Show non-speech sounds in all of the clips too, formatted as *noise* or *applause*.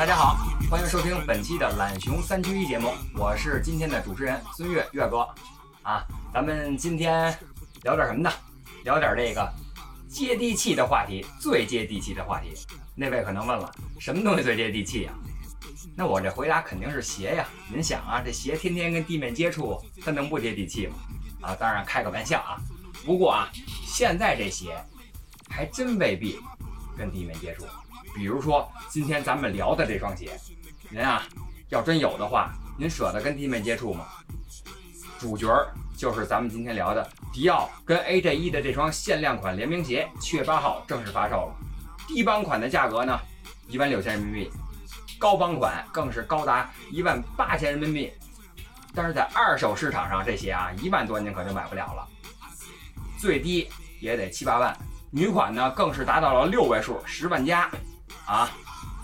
大家好，欢迎收听本期的懒熊三缺一节目，我是今天的主持人孙越越哥啊。咱们今天聊点什么呢？聊点这个接地气的话题，最接地气的话题。那位可能问了，什么东西最接地气呀、*laughs* 那我这回答肯定是鞋呀。您想啊，这鞋天天跟地面接触，它能不接地气吗？啊，当然开个玩笑啊。不过啊，现在这鞋还真未必跟地面接触。比如说今天咱们聊的这双鞋，您啊，要真有的话，您舍得跟弟妹接触吗？主角儿就是咱们今天聊的迪奥跟 AJ 一的这双限量款联名鞋，七月八号正式发售了。低帮款的价格呢，一万六千人民币，高帮款更是高达一万八千人民币。但是在二手市场上，这鞋啊，一万多您可就买不了了，最低也得七八万。女款呢，更是达到了六位数，十万加。啊，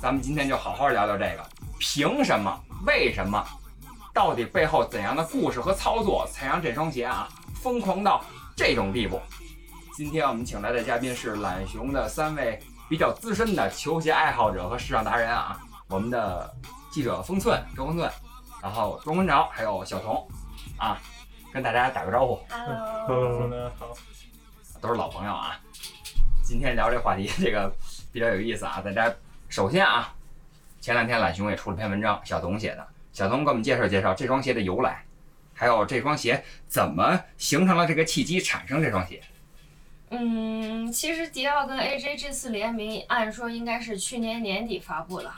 咱们今天就好好聊聊这个，凭什么？为什么？到底背后怎样的故事和操作，才让这双鞋啊疯狂到这种地步？今天我们请来的嘉宾是懒熊的三位比较资深的球鞋爱好者和时尚达人啊，我们的记者封寸周封寸，然后庄文潮还有小童啊，跟大家打个招呼，Hello，大家好。都是老朋友啊。今天聊这话题，这个比较有意思啊。大家首先啊，前两天懒熊也出了篇文章，小童写的。小童给我们介绍介绍这双鞋的由来，还有这双鞋怎么形成了这个契机，产生这双鞋。嗯，其实迪奥跟 AJ 这次联名，按说应该是去年年底发布了，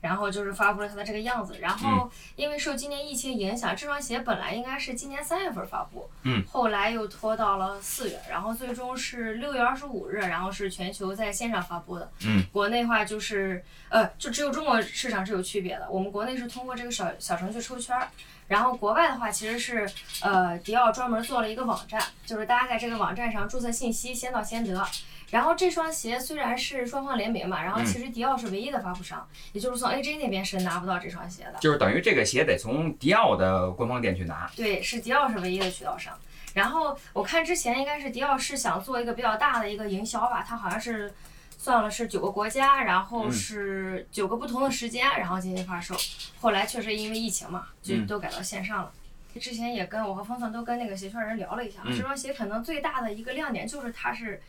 然后就是发布了它的这个样子。然后因为受今年疫情影响，这双鞋本来应该是今年三月份发布，嗯，后来又拖到了四月，然后最终是六月二十五日，然后是全球在线上发布的。嗯，国内话就是呃，就只有中国市场是有区别的，我们国内是通过这个小小程序抽签儿。然后国外的话，其实是呃，迪奥专门做了一个网站，就是大家在这个网站上注册信息，先到先得。然后这双鞋虽然是双方联名嘛，然后其实迪奥是唯一的发布商，也就是从 AJ 那边是拿不到这双鞋的。就是等于这个鞋得从迪奥的官方店去拿。对，是迪奥是唯一的渠道商。然后我看之前应该是迪奥是想做一个比较大的一个营销吧，它好像是算了是九个国家，然后嗯是九个不同的时间，然后进行发售。后来确实因为疫情嘛，就嗯都改到线上了。之前也跟我和峰峰都跟那个鞋圈人聊了一下，嗯这双鞋可能最大的一个亮点就是它是，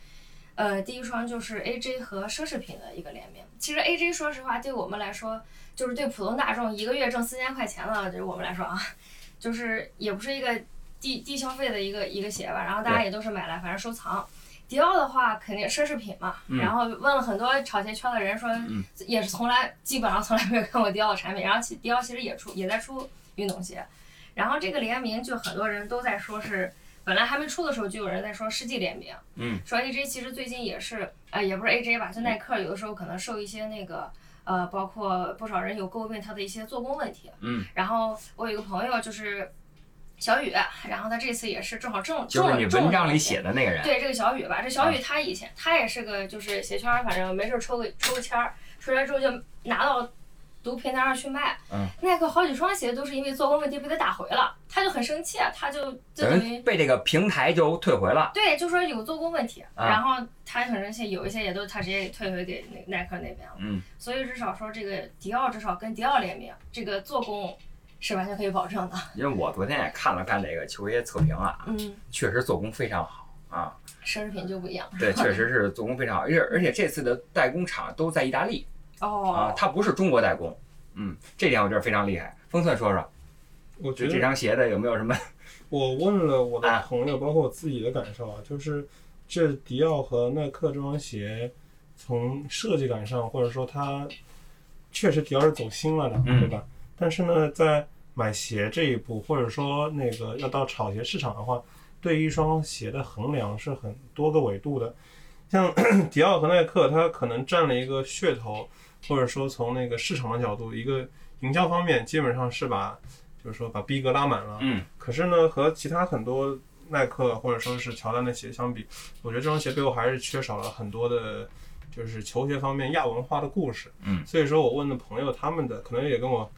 呃，第一双就是 AJ 和奢侈品的一个联名。其实 AJ 说实话对我们来说，就是对普通大众一个月挣四千块钱了，对我们来说啊，就是也不是一个低低消费的一个一个鞋吧。然后大家也都是买来反正收藏。迪奥的话肯定奢侈品嘛，嗯然后问了很多炒鞋圈的人说，嗯也是从来基本上从来没有看过迪奥的产品。然后其迪奥其实也出也在出运动鞋，然后这个联名就很多人都在说是，本来还没出的时候就有人在说世纪联名，嗯，说 AJ 其实最近也是，呃，也不是 AJ 吧，就耐克有的时候可能受一些那个。呃，包括不少人有诟病它的一些做工问题。嗯，然后我有一个朋友就是小雨，然后他这次也是正好中中了就是你文章里写的那个人。对这个小雨吧，这小雨他以前他也是个就是鞋圈，反正没事儿抽个抽个签儿，出来之后就拿到毒平台上去卖。嗯，耐克好几双鞋都是因为做工问题被他打回了，他就很生气，他就就等等于于被这个平台就退回了。对，就说有做工问题，啊然后他很生气，有一些也都他直接给退回给那耐克那边了。嗯，所以至少说这个迪奥至少跟迪奥联名，这个做工是完全可以保证的。因为我昨天也看了看这个球鞋测评啊，嗯，确实做工非常好啊。奢侈品就不一样。对，确实是做工非常好，而且而且这次的代工厂都在意大利啊哦，，它不是中国代工。嗯，这点我觉得非常厉害。风寸说说，我觉得这双鞋的有没有什么？*laughs* 我问了我啊的朋友，包括我自己的感受啊，就是这迪奥和耐克这双鞋，从设计感上，或者说它确实迪奥是走心了的，嗯对吧？但是呢，在买鞋这一步，或者说那个要到炒鞋市场的话，对于一双鞋的衡量是很多个维度的。像 *coughs* 迪奥和耐克，它可能占了一个噱头，或者说从那个市场的角度，一个营销方面，基本上是把就是说把逼格拉满了。嗯可是呢，和其他很多耐克或者说是乔丹的鞋相比，我觉得这双鞋背后还是缺少了很多的，就是球鞋方面亚文化的故事。嗯，所以说我问的朋友，他们的可能也跟我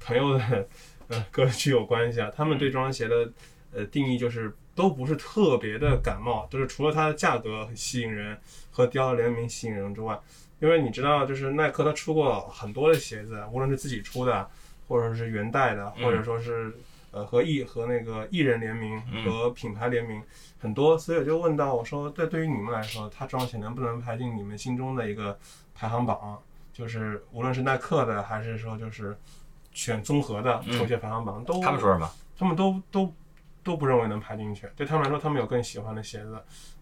朋友的呃 *laughs* 格局有关系啊。他们对这双鞋的呃定义就是都不是特别的感冒，就是除了它的价格很吸引人和迪奥的联名吸引人之外，因为你知道，就是耐克它出过很多的鞋子，无论是自己出的，或者是原代的，嗯或者说是呃和艺和那个艺人联名嗯和品牌联名很多，所以我就问到我说，这对于你们来说，它这双鞋能不能排进你们心中的一个排行榜？就是无论是耐克的，还是说就是选综合的球鞋排行榜，都他们说什么？他们都都都不认为能排进去。对他们来说，他们有更喜欢的鞋子。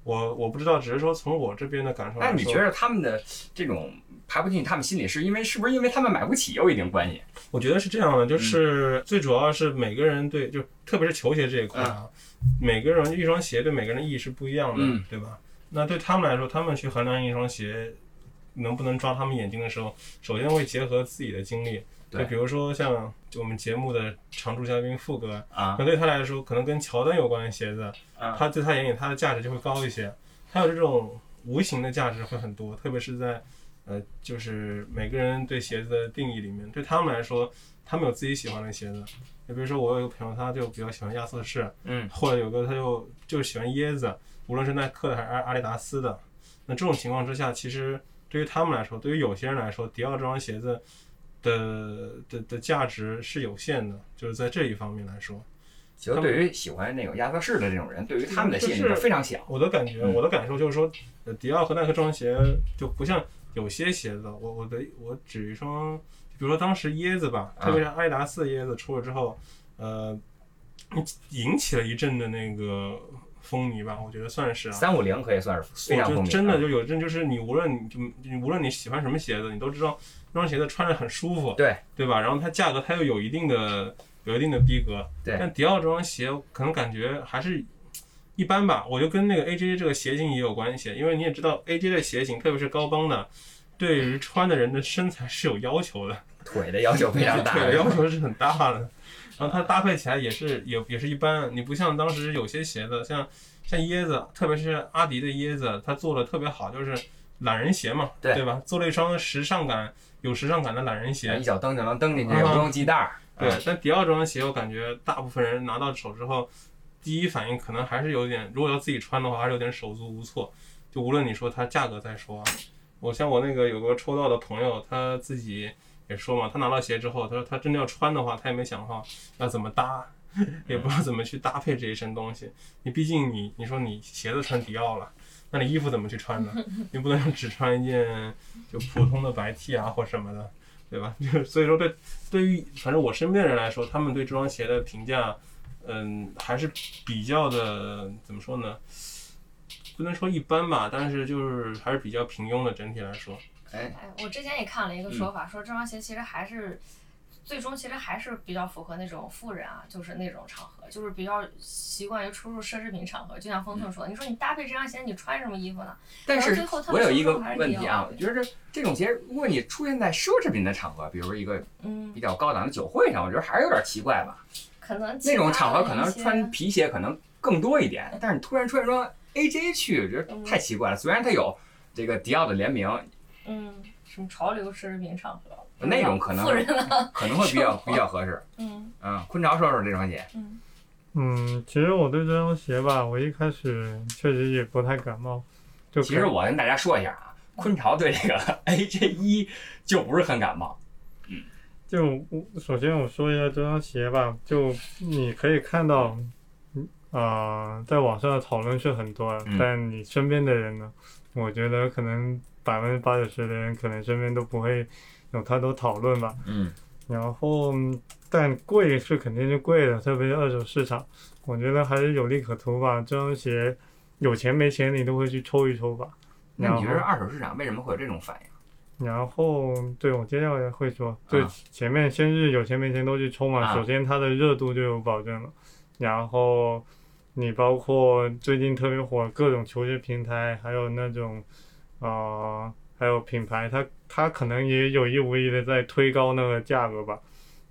我我不知道，只是说从我这边的感受来说，那你觉得他们的这种排不进他们心里，是因为是不是因为他们买不起有一定关系？我觉得是这样的，嗯就是最主要是每个人对，就特别是球鞋这一块啊，每个人一双鞋对每个人的意义是不一样的，嗯对吧？那对他们来说，他们去衡量一双鞋能不能抓他们眼睛的时候，首先会结合自己的经历。对就比如说像就我们节目的常驻嘉宾富哥，啊那对他来说，可能跟乔丹有关的鞋子，啊他在他眼里他的价值就会高一些。还有这种无形的价值会很多，特别是在呃，就是每个人对鞋子的定义里面，对他们来说，他们有自己喜欢的鞋子。就比如说我有一个朋友，他就比较喜欢亚瑟士，嗯或者有个他就就喜欢椰子，无论是耐克的还是阿阿迪达斯的。那这种情况之下，其实对于他们来说，对于有些人来说，迪奥这双鞋子的的的价值是有限的，就是在这一方面来说。其实对于喜欢那种亚瑟士的这种人，对于他们的吸引力是非常小。我的感觉，嗯我的感受就是说，呃，迪奥和耐克这双鞋就不像有些鞋子，我我的我指一双，比如说当时椰子吧，啊特别是阿迪达斯椰子出了之后，呃，引起了一阵的那个风靡吧，我觉得算是啊。三五零可以算是非常风靡，就真的啊就有阵，就是你无论你就你无论你喜欢什么鞋子，你都知道这双鞋子穿着很舒服，对对吧？然后它价格它又有一定的有一定的逼格，对但迪奥这双鞋可能感觉还是一般吧，我就跟那个 AJ 这个鞋型也有关系，因为你也知道 AJ 的鞋型，特别是高帮的，对于穿的人的身材是有要求的，*laughs* 腿的要求非常大 *laughs* 腿。的要求是很大的。然后它搭配起来也是也也是一般，你不像当时有些鞋子，像像椰子，特别是阿迪的椰子，它做的特别好，就是懒人鞋嘛，对吧？做了一双时尚感有时尚感的懒人鞋一，脚蹬就能蹬进去，不用系带儿。对啊，但迪奥这双鞋，我感觉大部分人拿到手之后，第一反应可能还是有点，如果要自己穿的话，还是有点手足无措。就无论你说它价格再说啊，我像我那个有个抽到的朋友，他自己也说嘛，他拿到鞋之后，他说他真的要穿的话，他也没想好要怎么搭，*laughs* 也不知道怎么去搭配这一身东西。你毕竟你你说你鞋子穿迪奥了。那你衣服怎么去穿呢？*laughs* 你不能只穿一件就普通的白 T 啊或什么的，对吧？*laughs* 就所以说对对于反正我身边的人来说，他们对这双鞋的评价，嗯，还是比较的怎么说呢？不能说一般吧，但是就是还是比较平庸的。整体来说，哎，哎，我之前也看了一个说法，说这双鞋其实还是。最终其实还是比较符合那种富人啊，就是那种场合，就是比较习惯于出入奢侈品场合。就像峰峰说的，你说你搭配这双鞋，你穿什么衣服呢？但是我有一个问题啊，我觉得这种鞋，如果你出现在奢侈品的场合，比如一个嗯比，较高档的酒会上，我觉得还是有点奇怪吧。可能那种场合可能穿皮鞋可能更多一点，但是你突然穿一双 AJ 去，我觉得太奇怪了。虽然它有这个迪奥的联名，嗯什么潮流奢侈品场合那种可能富人啊，可能会比较 *laughs* 比较合适。嗯嗯，昆潮说说这双鞋，嗯嗯，其实我对这双鞋吧，我一开始确实也不太感冒。就其实我跟大家说一下啊，昆潮对这个 *laughs* AJ 一就不是很感冒。嗯就我首先我说一下这双鞋吧，就你可以看到，嗯啊、在网上的讨论是很多但你身边的人呢，我觉得可能百分之八九十的人可能身边都不会有太多讨论吧。嗯然后，嗯但贵是肯定是贵的，特别是二手市场，我觉得还是有利可图吧。这双鞋有钱没钱你都会去抽一抽吧。那你觉得二手市场为什么会有这种反应？然后对我接下来会说，对啊前面先是有钱没钱都去抽嘛，啊首先它的热度就有保证了，然后你包括最近特别火各种球鞋平台，还有那种呃还有品牌，它它可能也有意无意的在推高那个价格吧，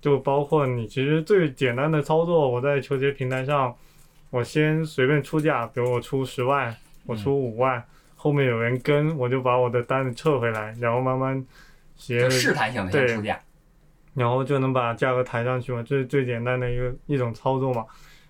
就包括你其实最简单的操作，我在球鞋平台上，我先随便出价，比如我出十万，我出五万。后面有人跟，我就把我的单子撤回来，然后慢慢鞋就试探性的先对出价。然后就能把价格抬上去嘛，这是最简单的一个一种操作嘛。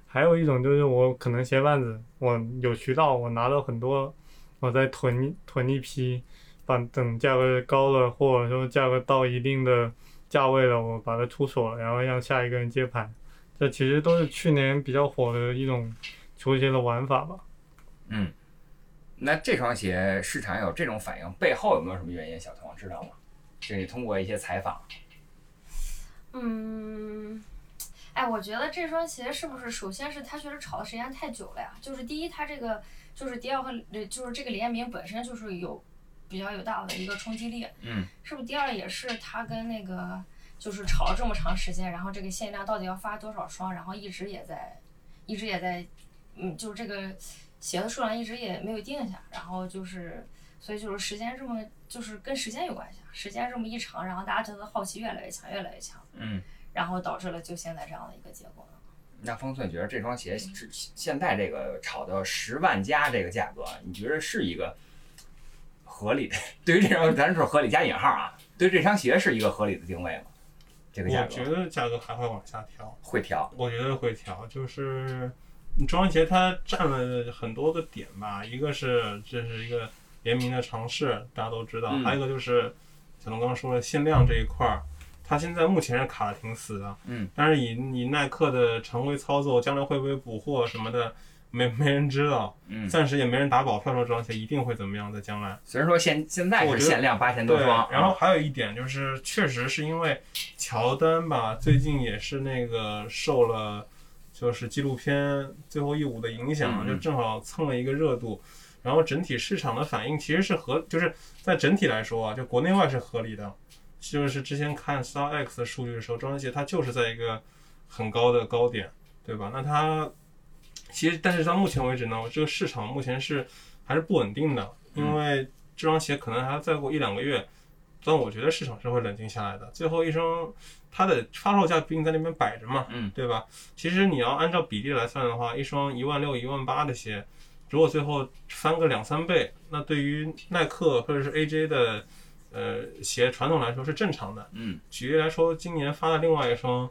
还有一种就是我可能鞋贩子，我有渠道，我拿了很多，我再囤一囤一批，把等价格高了，或者说价格到一定的价位了，我把它出手了，然后让下一个人接盘。这其实都是去年比较火的一种球鞋的玩法吧。嗯，那这双鞋市场有这种反应，背后有没有什么原因？小童知道吗？这你通过一些采访，嗯，哎，我觉得这双鞋是不是首先是它确实炒的时间太久了呀？就是第一，它这个就是迪奥和呃就是这个联名本身就是有比较有大的一个冲击力，嗯，是不是？第二也是它跟那个就是炒了这么长时间，然后这个限量到底要发多少双，然后一直也在一直也在，嗯，就是这个鞋的数量一直也没有定下，然后就是所以就是时间这么就是跟时间有关系啊，时间这么一长，然后大家对它的好奇越来越强，越来越强。嗯，然后导致了就现在这样的一个结果了。那方寸觉得这双鞋是现在这个炒到十万加这个价格，你觉得是一个合理的？对于这双，咱说合理加引号啊，对这双鞋是一个合理的定位吗？这个价格我觉得价格还会往下调，会调，我觉得会调，就是你这双鞋它占了很多个点吧，一个是这是一个联名的尝试，大家都知道，嗯还有一个就是小龙刚刚说的限量这一块儿，它现在目前是卡的挺死的，嗯，但是以以耐克的常规操作，将来会不会补货什么的，没没人知道，嗯，暂时也没人打保票说这双鞋一定会怎么样，在将来。虽然说现现在是限量八千多对，双，然后还有一点就是，确实是因为乔丹吧，最近也是那个受了就是纪录片《最后一舞》的影响，就正好蹭了一个热度。然后整体市场的反应其实是合，就是在整体来说啊，就国内外是合理的。就是之前看 Star X 的数据的时候，这双鞋它就是在一个很高的高点，对吧？那它其实，但是到目前为止呢，这个市场目前是还是不稳定的，因为这双鞋可能还要再过一两个月，但我觉得市场是会冷静下来的。最后一双它的发售价毕竟在那边摆着嘛，嗯，对吧？其实你要按照比例来算的话，一双一万六、一万八的鞋，如果最后翻个两三倍，那对于耐克或者是 AJ 的呃鞋传统来说是正常的。嗯，举例来说，今年发的另外一双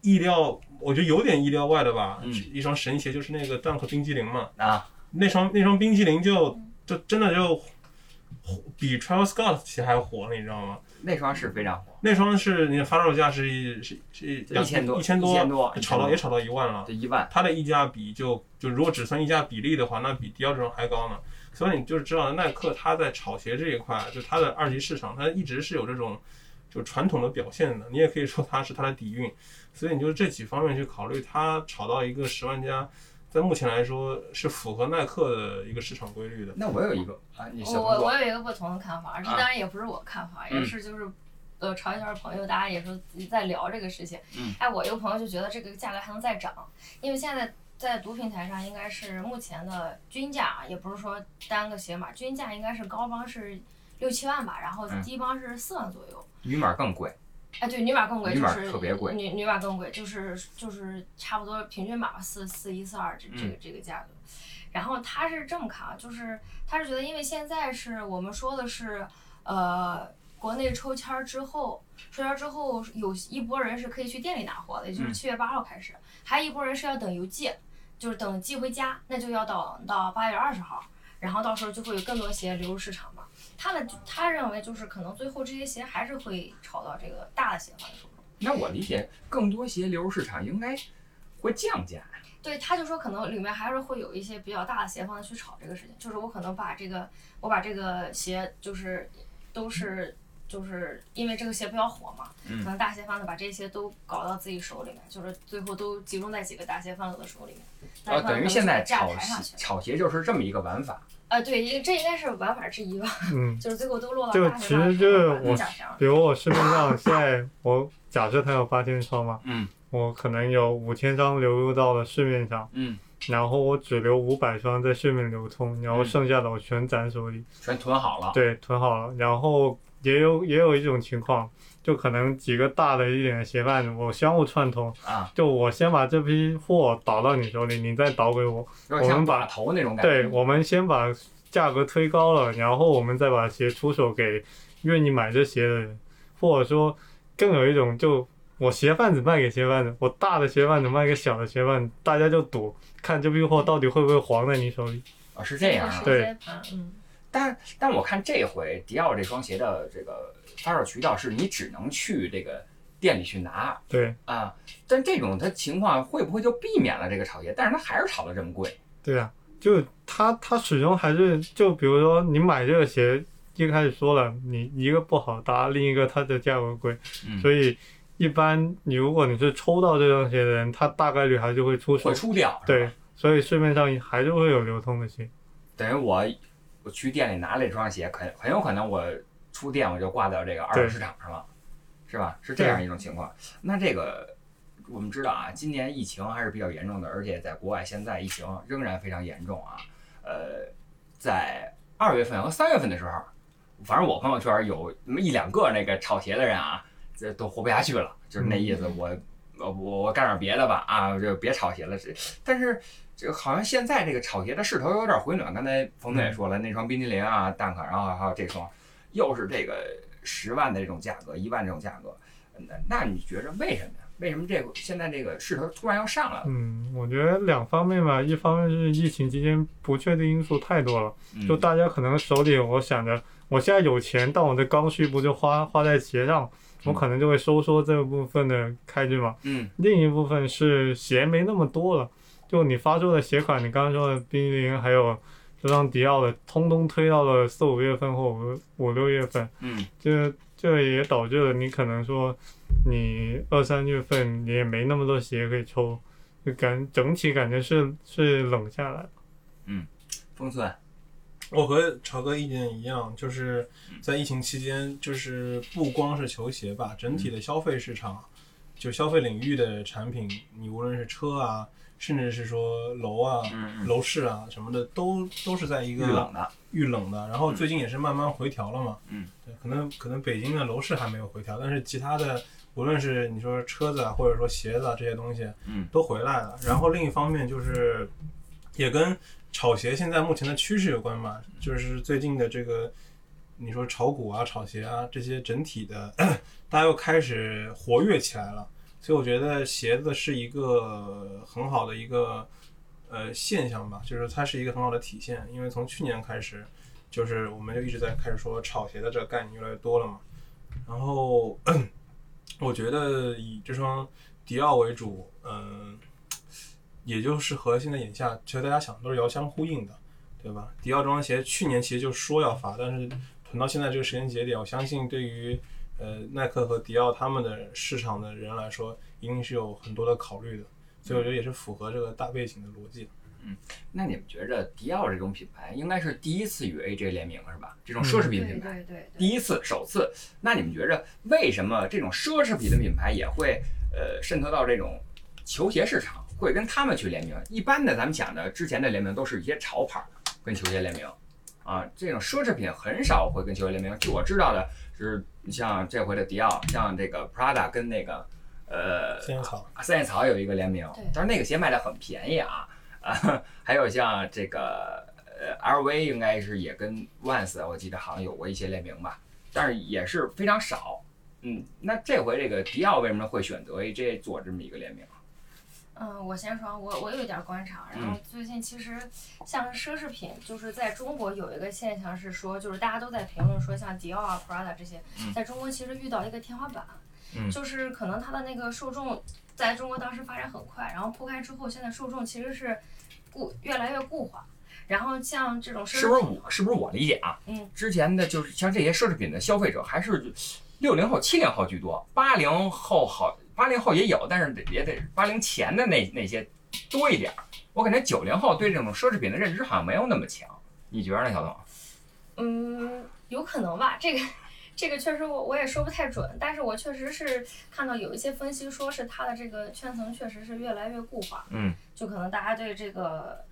意料，我觉得有点意料外的吧，嗯一双神鞋就是那个 Dunk 冰激凌嘛，啊，那双那双冰激凌就就真的就火比 Travis Scott 鞋还火，你知道吗？那双是非常火，那双是你的发售价是一是是一千多一千一千多炒到也炒到一万了。这一万，它的溢价比就就如果只算溢价比例的话，那比迪奥这双还高呢。所以你就是知道耐克它在炒鞋这一块，就它的二级市场，它一直是有这种就传统的表现的。你也可以说它是它的底蕴。所以你就这几方面去考虑，它炒到一个十万加，在目前来说是符合耐克的一个市场规律的。那我有一个啊，你小我我我有一个不同的看法，这啊当然也不是我看法，嗯也是就是。呃，朝一圈朋友，大家也是在聊这个事情。嗯哎，我一个朋友就觉得这个价格还能再涨，因为现在在毒品台上应该是目前的均价啊，也不是说单个鞋码，均价应该是高帮是六七万吧，然后嗯低帮是四万左右。女码更贵，哎，对，女码更贵，就是特别贵女女码更贵，就是就是差不多平均码吧，四四一四二这这个嗯这个价格。然后他是这么看啊，就是他是觉得，因为现在是我们说的是，呃，国内抽签儿之后，抽签儿之后有一波人是可以去店里拿货的，也就是嗯七月八号开始，还有一波人是要等邮寄，就是等寄回家，那就要等到八月二十号，然后到时候就会有更多鞋流入市场嘛。他的他认为就是可能最后这些鞋还是会炒到这个大的鞋贩子手中。那我理解更多鞋流入市场应该会降价，对，他就说可能里面还是会有一些比较大的鞋贩子去炒这个事情，就是我可能把这个我把这个鞋就是都是就是因为这个鞋比较火嘛，嗯可能大鞋贩子把这些都搞到自己手里面，就是最后都集中在几个大鞋贩子的手里面。但呃，是可能等于现在炒。鞋炒鞋就是这么一个玩法，啊，对，应这应该是玩法之一吧，嗯，*laughs* 就是最后都落到就其实就是我。比如我市面上现在我假设它有八千双嘛，嗯我可能有五千张流入到了市面上，嗯，然后我只留五百双在市面流通，然后嗯剩下的我全攒手里，全囤好了。对，囤好了。然后也有也有一种情况，就可能几个大的一点的鞋贩子，我相互串通，啊，就我先把这批货倒到你手里，你再倒给我，我们把头那种感觉。对，我们先把价格推高了，然后我们再把鞋出手给愿意买这鞋的人，或者说更有一种就我鞋贩子卖给鞋贩子，我大的鞋贩子卖给小的鞋贩子，大家就赌看这批货到底会不会黄在你手里。啊，是这样啊。对。对，嗯，但但我看这回迪奥这双鞋的这个发售渠道是你只能去这个店里去拿对啊，但这种它情况会不会就避免了这个炒鞋？但是它还是炒的这么贵。对啊，就它它始终还是就比如说你买这个鞋。一开始说了，你一个不好搭，另一个它的价格贵，嗯所以一般你如果你是抽到这双鞋的人，他大概率还是会出手会。出掉，对，所以市面上还是会有流通的鞋。等于我我去店里拿了这双鞋，很很有可能我出店我就挂到这个二手市场上了，是吧？是这样一种情况。那这个我们知道啊，今年疫情还是比较严重的，而且在国外现在疫情仍然非常严重啊。呃，在二月份和三月份的时候，反正我朋友圈有那么一两个那个炒鞋的人啊，这都活不下去了，就是那意思我。我我我干点别的吧啊，就别炒鞋了。但是这个好像现在这个炒鞋的势头有点回暖。刚才冯总也说了，那双冰激凌啊、蛋壳，然后还有这双，又是这个十万的这种价格，一万这种价格。那那你觉着为什么呀？为什么这个现在这个势头突然要上来了？嗯，我觉得两方面吧，一方面是疫情期间不确定因素太多了，嗯就大家可能手里我想着我现在有钱，但我的刚需不就花花在鞋上，我可能就会收缩这部分的开支嘛。嗯另一部分是鞋没那么多了，就你发售的鞋款，你刚刚说的冰激凌还有这双迪奥的，通通推到了四五月份或五五六月份，嗯。这这也导致了你可能说你二三月份你也没那么多鞋可以抽，就感整体感觉是是冷下来了。封村我和朝哥意见一样，就是在疫情期间，就是不光是球鞋吧，整体的消费市场，就消费领域的产品，你无论是车啊，甚至是说楼啊、嗯楼市啊什么的，都都是在一遇个冷的，遇冷的。然后最近也是慢慢回调了嘛。嗯，对，可能可能北京的楼市还没有回调，但是其他的，无论是你说车子啊，或者说鞋子啊这些东西，嗯，都回来了。然后另一方面就是，也跟炒鞋现在目前的趋势有关嘛，就是最近的这个，你说炒股啊、炒鞋啊这些整体的，*coughs* 大家又开始活跃起来了。所以我觉得鞋子是一个很好的一个呃现象吧，就是它是一个很好的体现。因为从去年开始，就是我们就一直在开始说炒鞋的这个概念越来越多了嘛。然后我觉得以这双迪奥为主，嗯、也就是和现在眼下其实大家想的都是遥相呼应的，对吧？迪奥这双鞋去年其实就说要发，但是囤到现在这个时间节点，我相信对于呃耐克和迪奥他们的市场的人来说，一定是有很多的考虑的，所以我觉得也是符合这个大背景的逻辑。嗯那你们觉着迪奥这种品牌应该是第一次与 AJ 联名是吧？这种奢侈品品牌。对对对，第一次、首次，那你们觉着为什么这种奢侈品的品牌也会呃渗透到这种球鞋市场，会跟他们去联名？一般的咱们想的之前的联名都是一些潮牌儿跟球鞋联名，啊，这种奢侈品很少会跟球鞋联名。据我知道的是，像这回的迪奥，像这个 Prada 跟那个呃三叶草，三叶草有一个联名，但是那个鞋卖的很便宜啊啊，还有像这个呃 LV 应该是也跟 Vans 我记得好像有过一些联名吧，但是也是非常少。嗯，那这回这个迪奥为什么会选择 AJ 做这么一个联名？嗯，我先说，我我有一点观察，然后最近其实像奢侈品，就是在中国有一个现象是说，就是大家都在评论说，像迪奥啊、Prada 这些，在中国其实遇到一个天花板，嗯。就是可能它的那个受众在中国当时发展很快，然后铺开之后，现在受众其实是固越来越固化，然后像这种奢是不是，我是不是我理解啊？嗯，之前的就是像这些奢侈品的消费者还是六零后、七零后居多，八零后好，八零后也有，但是得也得八零前的那那些多一点儿。我感觉九零后对这种奢侈品的认知好像没有那么强。你觉得呢，小董？嗯，有可能吧，这个。这个确实我我也说不太准，但是我确实是看到有一些分析说是它的这个圈层确实是越来越固化，嗯，就可能大家对这个，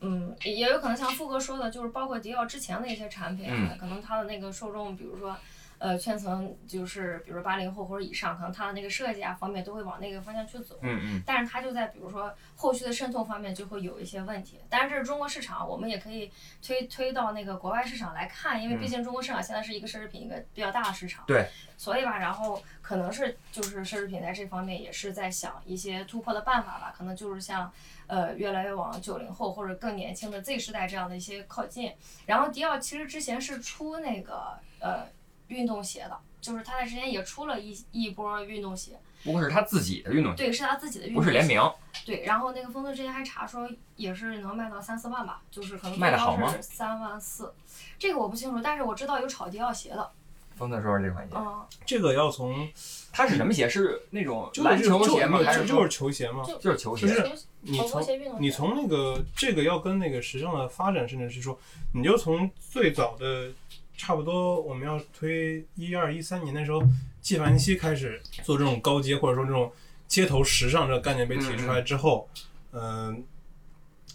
嗯，也也有可能像富哥说的，就是包括迪奥之前的一些产品可能它的那个受众，比如说。呃，圈层就是比如八零后或者以上，可能它的那个设计啊方面都会往那个方向去走。嗯嗯但是它就在比如说后续的渗透方面就会有一些问题。当然这是中国市场，我们也可以推推到那个国外市场来看，因为毕竟中国市场现在是一个奢侈品一个比较大的市场。对。所以吧，然后可能是就是奢侈品在这方面也是在想一些突破的办法吧，可能就是像呃越来越往九零后或者更年轻的 Z 时代这样的一些靠近。然后迪奥其实之前是出那个呃运动鞋的，就是他在之前也出了一一波运动鞋。不过是他自己的运动鞋，对，是他自己的运动鞋，不是联名。对，然后那个风子之前还查说也是能卖到三四万吧，就是可能卖的好吗是三万四，这个我不清楚，但是我知道有炒迪奥鞋的，风特说这款鞋，嗯，这个要从它是什么鞋？是那种篮球鞋吗？还是就就是球鞋吗？就就是球鞋？就是你从鞋运动鞋你从那个这个要跟那个时尚的发展，甚至是说，你就从最早的差不多我们要推一二一三年的时候，纪梵希开始做这种高阶或者说这种街头时尚这个概念被提出来之后，嗯、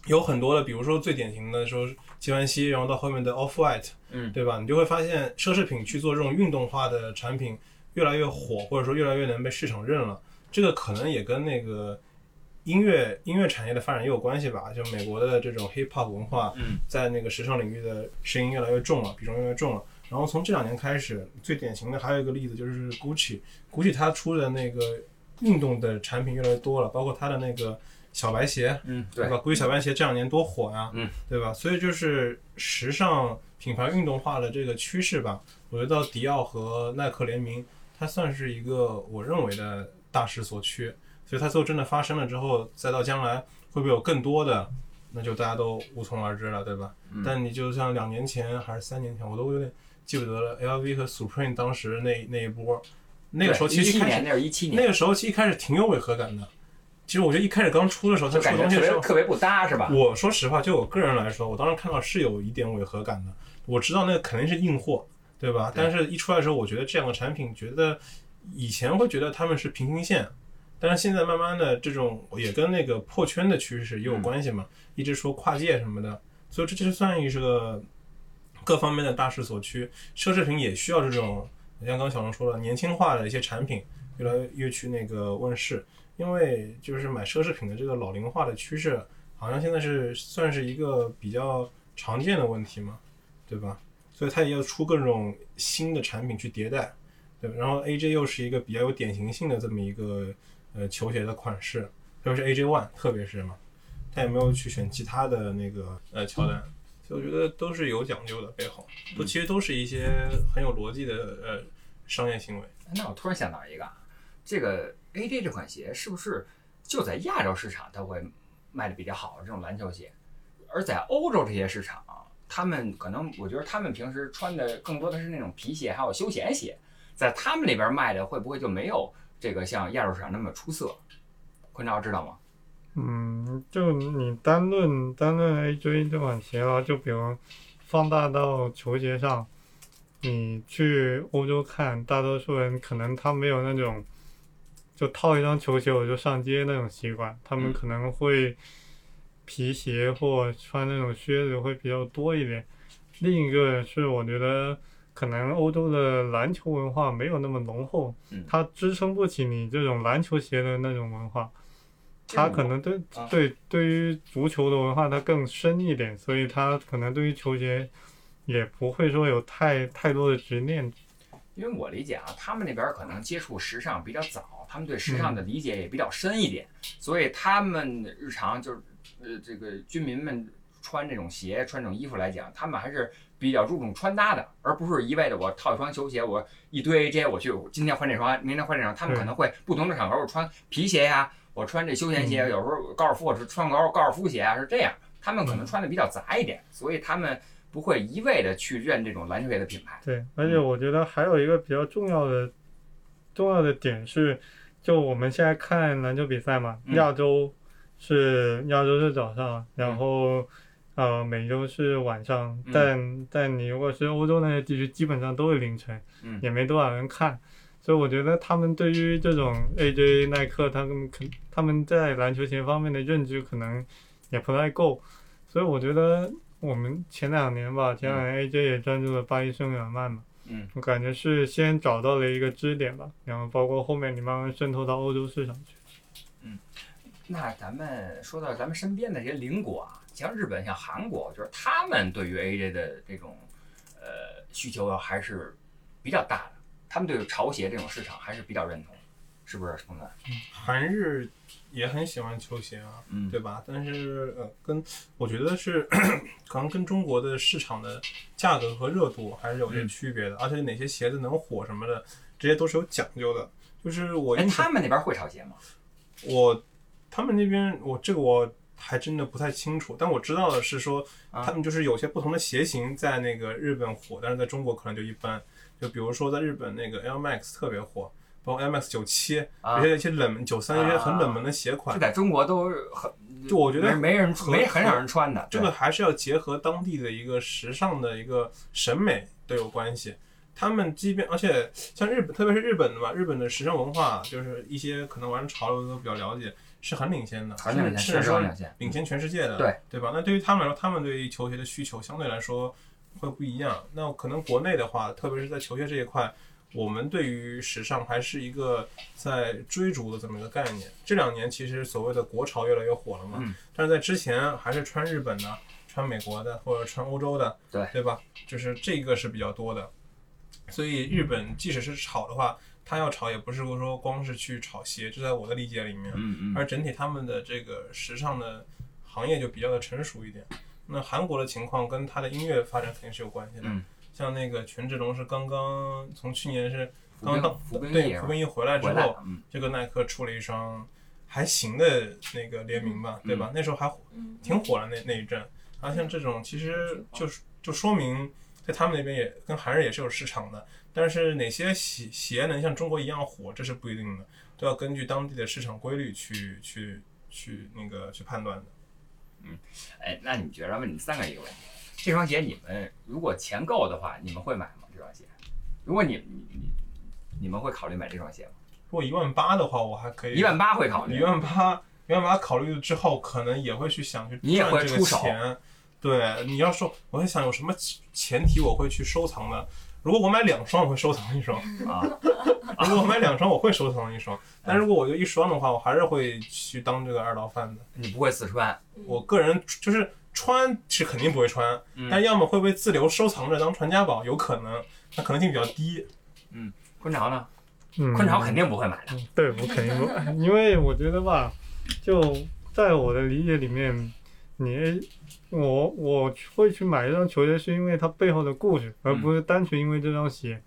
有很多的，比如说最典型的说纪梵希，然后到后面的 Off White，嗯对吧？你就会发现奢侈品去做这种运动化的产品越来越火，或者说越来越能被市场认了。这个可能也跟那个音乐音乐产业的发展也有关系吧。就美国的这种 hip hop 文化，嗯，在那个时尚领域的声音越来越重了，比重越来越重了。然后从这两年开始，最典型的还有一个例子就是 Gucci，Gucci 它出的那个运动的产品越来越多了，包括它的那个小白鞋，嗯，对，对吧？Gucci 小白鞋这两年多火呀，嗯，对吧？所以就是时尚品牌运动化的这个趋势吧，我觉得到迪奥和耐克联名，它算是一个我认为的大势所趋。所以它最后真的发生了之后，再到将来会不会有更多的，那就大家都无从而知了，对吧？嗯但你就像两年前还是三年前，我都有点记不得了，LV 和 Supreme 当时那那一波，那个时候其实一开始那是一七年，那个时候其实一开始挺有违和感的。其实我觉得一开始刚出的时候，它出东西的时候，别特别不搭，是吧？我说实话，就我个人来说，我当时看到是有一点违和感的。我知道那个肯定是硬货，对吧？对但是一出来的时候，我觉得这两个产品，觉得以前会觉得他们是平行线，但是现在慢慢的这种也跟那个破圈的趋势也有关系嘛，一直说跨界什么的，所以这就算是个各方面的大势所趋。奢侈品也需要这种，像刚刚小龙说了，年轻化的一些产品越来越去那个问世。因为就是买奢侈品的这个老龄化的趋势，好像现在是算是一个比较常见的问题嘛，对吧？所以它也要出各种新的产品去迭代，对吧。然后 AJ 又是一个比较有典型性的这么一个呃球鞋的款式，特别是 AJ One，特别是嘛，他也没有去选其他的那个呃乔丹，所以我觉得都是有讲究的背后，都其实都是一些很有逻辑的呃商业行为。那我突然想到一个，这个 AJ 这款鞋是不是就在亚洲市场它会卖的比较好？这种篮球鞋，而在欧洲这些市场，他们可能我觉得他们平时穿的更多的是那种皮鞋，还有休闲鞋，在他们那边卖的会不会就没有这个像亚洲市场那么出色？坤超知道吗？嗯，就你单论单论 AJ 这款鞋啊，就比如放大到球鞋上，你去欧洲看，大多数人可能他没有那种就套一双球鞋我就上街那种习惯，他们嗯可能会皮鞋或穿那种靴子会比较多一点。另一个是我觉得可能欧洲的篮球文化没有那么浓厚，嗯它支撑不起你这种篮球鞋的那种文化。它可能对啊对对于足球的文化它更深一点，所以它可能对于球鞋也不会说有太太多的执念。因为我理解啊，他们那边可能接触时尚比较早，他们对时尚的理解也比较深一点，所以他们日常就是呃这个军民们穿这种鞋、穿这种衣服来讲，他们还是比较注重穿搭的，而不是一味的我套一双球鞋，我一堆 AJ 我去，今天换这双，明天换这双，他们可能会不同的场合我穿皮鞋呀、我穿这休闲鞋，嗯。有时候高尔夫我是穿高高尔夫鞋啊，是这样，他们可能穿的比较杂一点，所以他们不会一味的去认这种篮球鞋的品牌。对，而且我觉得还有一个比较重要的重要的点是，就我们现在看篮球比赛嘛，嗯。亚洲是亚洲是早上，然后呃，美洲是晚上，嗯。但但你如果是欧洲那些地区，基本上都是凌晨，嗯。也没多少人看，所以我觉得他们对于这种 AJ 耐克，他们可他们在篮球鞋方面的认知可能也不太够，所以我觉得我们前两年吧，前两年 AJ 也专注了巴黎圣日耳曼嘛，嗯，我感觉是先找到了一个支点吧，然后包括后面你慢慢渗透到欧洲市场去。嗯。那咱们说到咱们身边的这些邻国啊，像日本、像韩国，就是他们对于 AJ 的这种呃需求还是比较大的，他们对于潮鞋这种市场还是比较认同，是不是，彭总？韩日也很喜欢球鞋啊，嗯对吧？但是呃，跟我觉得是可能跟中国的市场的价格和热度还是有些嗯区别的，而且哪些鞋子能火什么的，这些都是有讲究的。就是我哎，他们那边会潮鞋吗？我他们那边我这个我还真的不太清楚，但我知道的是说，啊他们就是有些不同的鞋型在那个日本火，但是在中国可能就一般。就比如说在日本那个 Air Max 特别火，包括 Air Max 九七，啊有些一些冷门九三一些很冷门的鞋款就，在中国都很，就我觉得没没人和没很少人穿的。这个还是要结合当地的一个时尚的一个审美都有关系。他们即便而且像日本，特别是日本的吧，日本的时尚文化就是一些可能玩潮流都比较了解，是很领先的，很领先，确甚至说实领先。领先全世界的，对对吧？那对于他们来说，他们对于球鞋的需求相对来说会不一样。那可能国内的话，特别是在球鞋这一块，我们对于时尚还是一个在追逐的这么一个概念。这两年其实所谓的国潮越来越火了嘛，嗯但是在之前还是穿日本的、穿美国的或者穿欧洲的，对对吧？就是这个是比较多的。所以日本即使是炒的话，他要炒也不是说光是去炒鞋，这在我的理解里面。嗯嗯而整体他们的这个时尚的行业就比较的成熟一点。那韩国的情况跟他的音乐发展肯定是有关系的。嗯像那个权志龙是刚刚从去年是刚兵当服兵役是吧对服兵役回来之后回来了，，嗯这个耐克出了一双还行的那个联名吧，对吧？那时候还嗯挺火的那那一阵。然后像这种其实就是就说明在他们那边也跟韩日也是有市场的，但是哪些鞋鞋能像中国一样火，这是不一定的，都要根据当地的市场规律去去去那个去判断的。哎，那你觉得问你们三个一个问题：这双鞋你们如果钱够的话，你们会买吗？这双鞋？如果你你你你们会考虑买这双鞋吗？如果一万八的话，我还可以一万八会考虑一。万八，一万八考虑了之后，可能也会去想去你也赚这个会出手钱。对，你要说，我在想有什么前提我会去收藏的。如果我买两双，我会收藏一双；*laughs* 啊，如果我买两双，我会收藏一双。但如果我就一双的话，我还是会去当这个二道贩子。你不会四川，我个人就是穿是肯定不会穿，嗯但要么会被自留收藏着当传家宝，有可能，那可能性比较低。嗯昆潮呢？嗯，昆潮肯定不会买的。对，我肯定不，因为我觉得吧，就在我的理解里面，你我我会去买这双球鞋，是因为它背后的故事，而不是单纯因为这双鞋。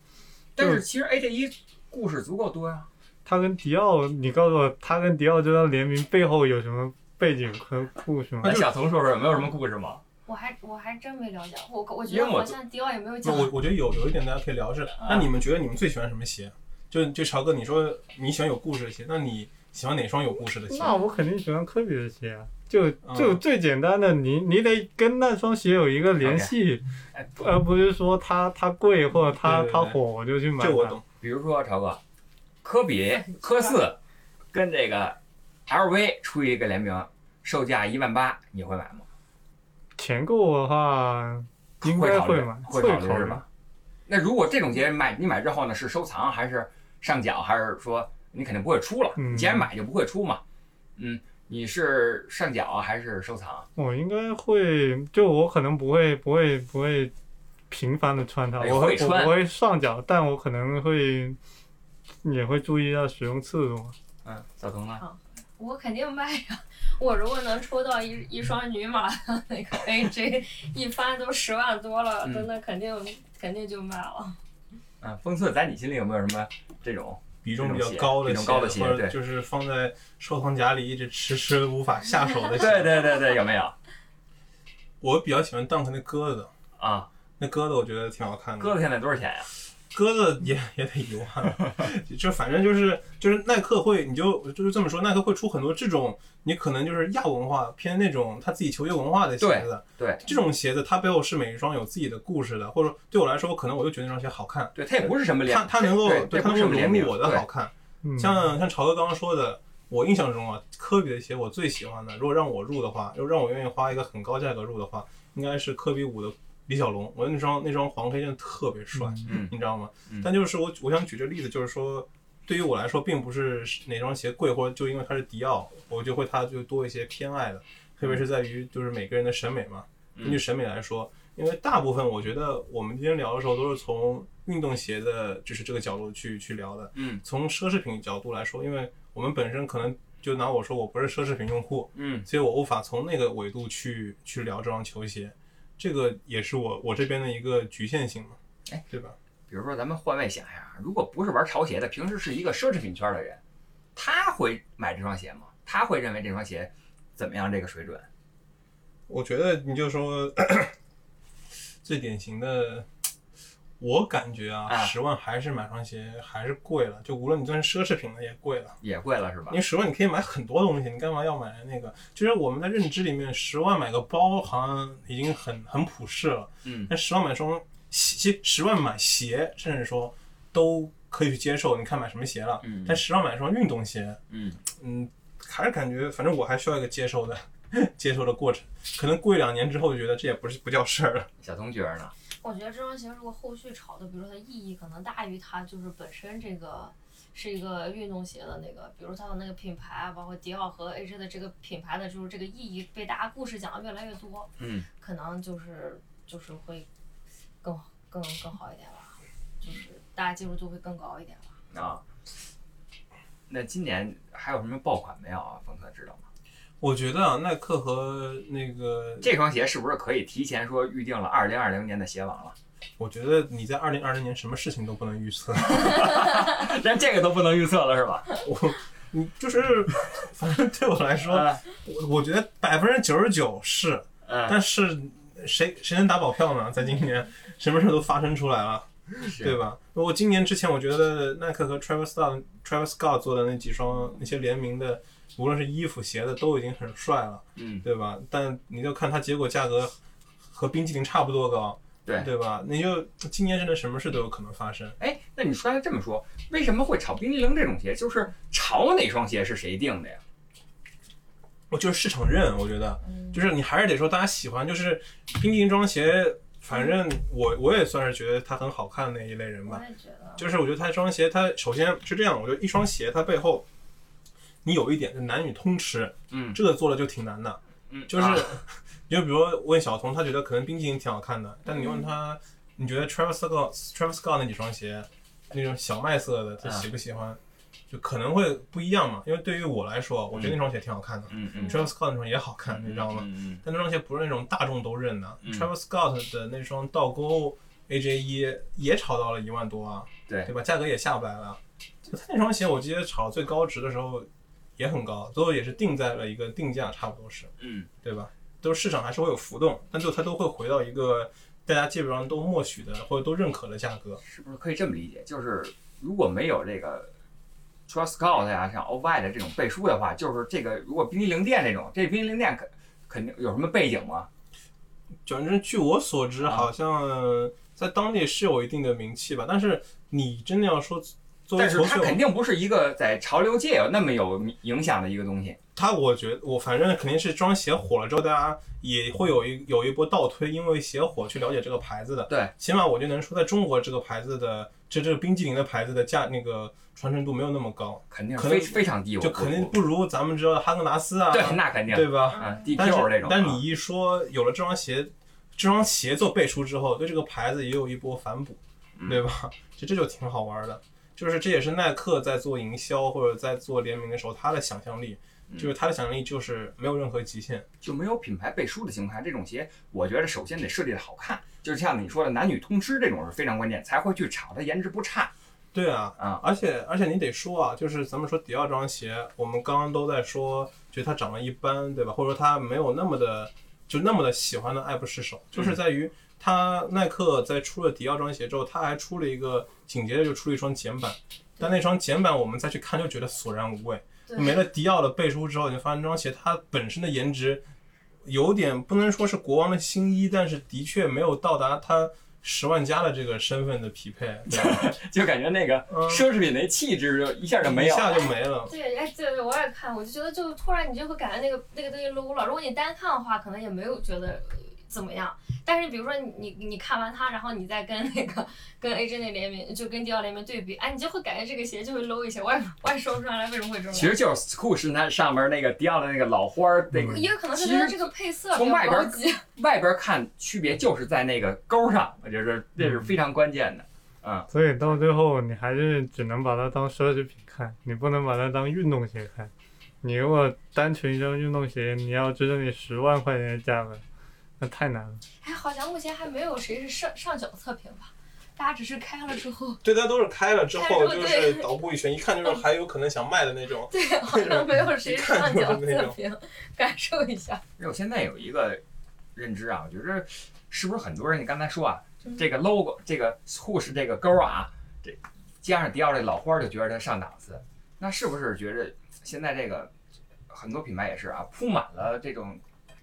但是其实 AJ 一故事足够多呀。它跟迪奥，你告诉我，它跟迪奥这张联名背后有什么背景和故事吗？那小童说说有没有什么故事吗？我还我还真没了解，我我觉得好像迪奥也没有那讲。我我觉得有有一点大家可以聊是，那你们觉得你们最喜欢什么鞋？就就朝哥，你说你喜欢有故事的鞋，那你喜欢哪双有故事的鞋？那我肯定喜欢科比的鞋啊，就嗯就最简单的，你你得跟那双鞋有一个联系，哎，而不是说它它贵或者它它火我就去买它。这我懂。比如说超哥，科比、科四跟这个 LV 出一个联名，售价一万八，你会买吗？钱够的话，应该考虑买，会考虑是吧？？那如果这种鞋买你买之后呢，是收藏还是上脚，还是说你肯定不会出了？嗯你既然买就不会出嘛。嗯，你是上脚啊还是收藏？我应该会，就我可能不会不会不会频繁的穿它，哎我会我不会上脚，但我可能会也会注意一下使用次数。嗯，小童呢？我肯定卖呀！我如果能抽到一一双女码的那个 AJ，一翻都十万多了，嗯真的肯定肯定就卖了。嗯，封寸在你心里有没有什么这种？比重比较高的比重高的鞋对或者就是放在收藏夹里一直迟迟无法下手的 *laughs* 鞋。对对对对，有没有我比较喜欢 Dunk 那鸽子，啊？那鸽子我觉得挺好看的。鸽子现在多少钱呀？鸽子也也得一万，*laughs* 就反正就是就是耐克会，你就就是这么说，耐克会出很多这种你可能就是亚文化偏那种他自己球鞋文化的鞋子，对这种鞋子它背后是每一双有自己的故事的，或者说对我来说，可能我就觉得那双鞋好看，对，它也不是什么联，它它能够对，它能够融入我的好看。嗯，像像潮哥刚刚说的，我印象中啊，科比的鞋我最喜欢的，如果让我入的话，又让我愿意花一个很高价格入的话，应该是科比五的李小龙。我那双那双黄黑真的特别帅，嗯你知道吗？嗯但就是我我想举这个例子，就是说。对于我来说，并不是哪双鞋贵，或者就因为它是迪奥，我就会它就多一些偏爱的，特别是在于就是每个人的审美嘛。根据审美来说，因为大部分我觉得我们今天聊的时候都是从运动鞋的，就是这个角度去去聊的。嗯从奢侈品角度来说，因为我们本身可能就拿我说，我不是奢侈品用户，嗯所以我无法从那个维度去去聊这双球鞋，这个也是我我这边的一个局限性嘛，哎，对吧？比如说咱们换位想一下，如果不是玩潮鞋的，平时是一个奢侈品圈的人，他会买这双鞋吗？他会认为这双鞋怎么样？这个水准？我觉得你就说 *coughs* 最典型的，我感觉啊，啊十万还是买双鞋还是贵了，就无论你算是奢侈品的也贵了。也贵了是吧因为？十万你可以买很多东西，你干嘛要买那个？就是我们的认知里面，十万买个包好像已经很很普世了。嗯但十万买双鞋，十万买鞋，甚至说都可以去接受。你看买什么鞋了？嗯但十万买双运动鞋，嗯嗯，还是感觉，反正我还需要一个接受的 *laughs* 接受的过程。可能过一两年之后就觉得这也不是不叫事儿了。小童觉得呢？我觉得这双鞋如果后续炒的，比如说它意义可能大于它就是本身这个是一个运动鞋的那个，比如它的那个品牌啊，包括迪奥和 AJ 的这个品牌的就是这个意义被大家故事讲的越来越多，嗯，可能就是就是会更更更好一点吧，就是大家接受度会更高一点吧。啊。那今年还有什么爆款没有啊？冯特知道吗？我觉得啊，耐克和那个，这双鞋是不是可以提前说预定了二零二零年的鞋王了？我觉得你在二零二零年什么事情都不能预测。*laughs* 连这个都不能预测了是吧？我，你就是，*laughs* 反正对我来说，啊我我觉得百分之九十九是，嗯，但是谁谁能打保票呢？在今年，什么事都发生出来了，对吧？我今年之前，我觉得耐克和 Travis Scott Travis Scott 做的那几双那些联名的，无论是衣服、鞋子，都已经很帅了，嗯，对吧？但你就看它结果价格和冰淇淋差不多高，对对吧？你就今年真的什么事都有可能发生。哎，那你说来这么说，为什么会炒冰激凌这种鞋？就是炒哪双鞋是谁定的呀？我就是市场认，我觉得，就是你还是得说大家喜欢，就是冰激凌这双鞋，反正我我也算是觉得它很好看的那一类人吧。也觉得就是我觉得它这双鞋，它首先是这样，我觉得一双鞋它背后，你有一点就男女通吃，嗯这个做的就挺难的。嗯，就是，啊 *laughs* 就比如问小童，他觉得可能冰淇淋挺好看的，但你问他，你觉得 Travis Scott Travis Scott 那几双鞋，那种小麦色的，他喜不喜欢？就可能会不一样嘛。因为对于我来说，我觉得那双鞋挺好看的、嗯嗯 t r a v i s Scott 那双也好看，你知道吗？嗯但那双鞋不是那种大众都认的。嗯 Travis Scott 的那双倒钩 AJ 一也炒到了一万多啊，对对吧？价格也下不来了。就他那双鞋，我记得炒最高值的时候也很高，最后也是定在了一个定价，差不多是，嗯对吧？都是市场还是会有浮动，但最后它都会回到一个大家基本上都默许的或者都认可的价格。是不是可以这么理解？就是如果没有这个 Trust Scott 呀、像 o y 的这种背书的话，就是这个如果冰激凌店这种，这冰激凌店肯肯定有什么背景吗？反正据我所知，啊好像在当地是有一定的名气吧。但是你真的要说但是它肯定不是一个在潮流界有那么有影响的一个东西。它我觉得我反正肯定是这双鞋火了之后，大家也会有一有一波倒推，因为鞋火去了解这个牌子的。对，起码我就能说，在中国这个牌子的这这个冰激凌的牌子的价那个传承度没有那么高，肯定可能非非常低，就肯定不如咱们知道的哈根达斯啊，对，那肯定对吧？啊但，DQ 这种啊，是但你一说有了这双鞋，这双鞋做背书之后，对这个牌子也有一波反哺，嗯对吧？其实这就挺好玩的，就是这也是耐克在做营销或者在做联名的时候，他的想象力，嗯就是他的想象力就是没有任何极限。就没有品牌背书的情况下，这种鞋我觉得首先得设计的好看，就是像你说的男女通吃这种是非常关键，才会去炒它颜值不差对啊，啊。而且而且你得说啊，就是咱们说迪奥这双鞋，我们刚刚都在说，觉得它长得一般，对吧？或者说它没有那么的就那么的喜欢的爱不释手，就是在于它耐克在出了迪奥这双鞋之后，他还出了一个紧接着就出了一双简版，但那双简版我们再去看就觉得索然无味。没了迪奥的背书之后，你发现这双鞋它本身的颜值有点不能说是国王的新衣，但是的确没有到达它十万加的这个身份的匹配，*laughs* 就感觉那个嗯奢侈品那气质就一下就没有一下就没了。对，哎，对对，我也看，我就觉得就突然你就会感觉那个那个东西 low 了。如果你单看的话，可能也没有觉得怎么样。但是比如说你你你看完它，然后你再跟那个 *laughs* 跟 AJ 那联名，就跟迪奥联名对比，哎，你就会感觉这个鞋就会 low 一些。我也我也说不出来为什么会这么样。其实就是 Swoosh 它上面那个迪奥的那个老花儿，那个也有可能是它这个配色从外边儿。*laughs* 外边看区别就是在那个钩上，我觉得这是非常关键的。嗯，所以到最后你还是只能把它当奢侈品看，你不能把它当运动鞋看。你如果单纯一双运动鞋，你要支撑你十万块钱的价格，那太难了。哎，好像目前还没有谁是上上脚测评吧？大家只是开了之后，对，大家都是开了之后后就是对捣鼓一圈，一看就是还有可能想卖的那种。对，好像没有谁 *laughs* 上脚测评，感受一下。我现在有一个认知啊，我觉得是不是很多人你刚才说啊，嗯这个 logo 这个 Swoosh 这个勾啊，这加上迪奥这老花儿就觉得它上档次，那是不是觉得现在这个很多品牌也是啊，铺满了这种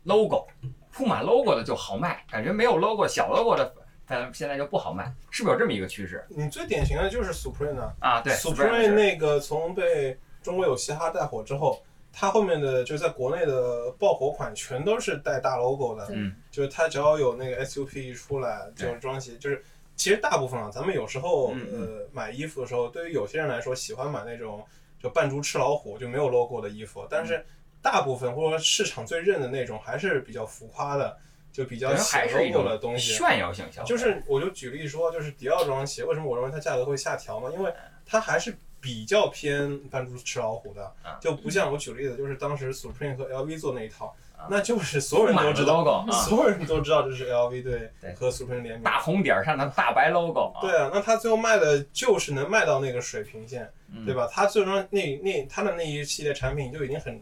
logo，铺满 logo 的就好卖，感觉没有 logo 小 logo 的，但现在就不好卖，是不是有这么一个趋势？你最典型的就是 Supreme 啊。啊？对 Supreme 那个从被中国有嘻哈带火之后，它后面的就是在国内的爆火款全都是带大 logo 的，嗯，就是它只要有那个 SUP 一出来，就是装鞋就是。其实大部分啊，咱们有时候呃买衣服的时候，对于有些人来说喜欢买那种就扮猪吃老虎就没有 logo 的衣服，但嗯是大部分或者说市场最认的那种还是比较浮夸的，就比较写 logo 的东西。炫耀性消费，就是我就举例说，就是迪奥这双鞋，为什么我认为它价格会下调呢？因为它还是比较偏扮猪吃老虎的啊，就不像我举例子，就是当时 Supreme 和 LV 做那一套啊，那就是所有人都知道所有人都知道这是 LV 对对和 Supreme 联名。大红点儿上的大白 logo 啊，对啊，那它最后卖的就是能卖到那个水平线，嗯对吧？它最终那那它的那一系列产品就已经很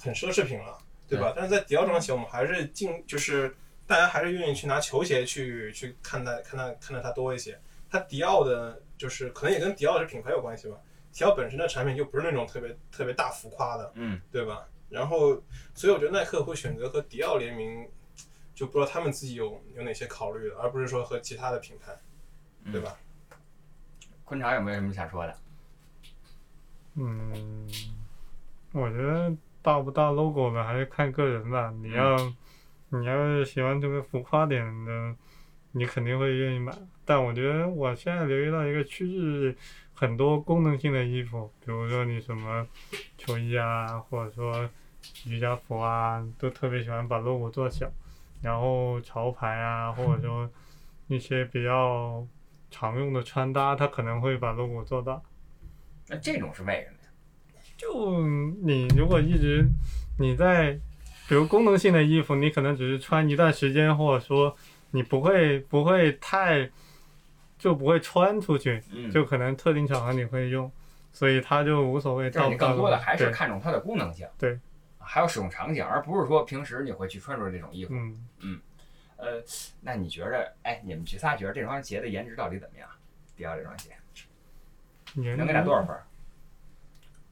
很奢侈品了，对吧？但是在迪奥这双鞋，我们还是进就是大家还是愿意去拿球鞋去去看待看待看待它多一些。它迪奥的就是可能也跟迪奥这品牌有关系吧，迪奥本身的产品就不是那种特别特别大浮夸的，嗯，对吧？然后所以我觉得耐克会选择和迪奥联名，就不知道他们自己有有哪些考虑了，而不是说和其他的品牌，对吧？昆潮有没有什么想说的？嗯，我觉得大不大 logo 呢还是看个人吧。你要、你要是喜欢特别浮夸点的，你肯定会愿意买。但我觉得我现在留意到一个趋势，很多功能性的衣服，比如说你什么球衣啊，或者说瑜伽服啊，都特别喜欢把 logo 做小，然后潮牌啊，或者说一些比较常用的穿搭，它可能会把 logo 做大。那这种是为什么呀？就你如果一直你在，比如功能性的衣服，你可能只是穿一段时间，或者说你不会不会太就不会穿出去，嗯，就可能特定场合你会用，所以它就无所谓就是你更多的还是看重它的功能性，对，还有使用场景，而不是说平时你会去穿着这种衣服。嗯，呃，那你觉着，哎，你们去仨觉得这双鞋的颜值到底怎么样？迪奥这双鞋颜能给打多少分？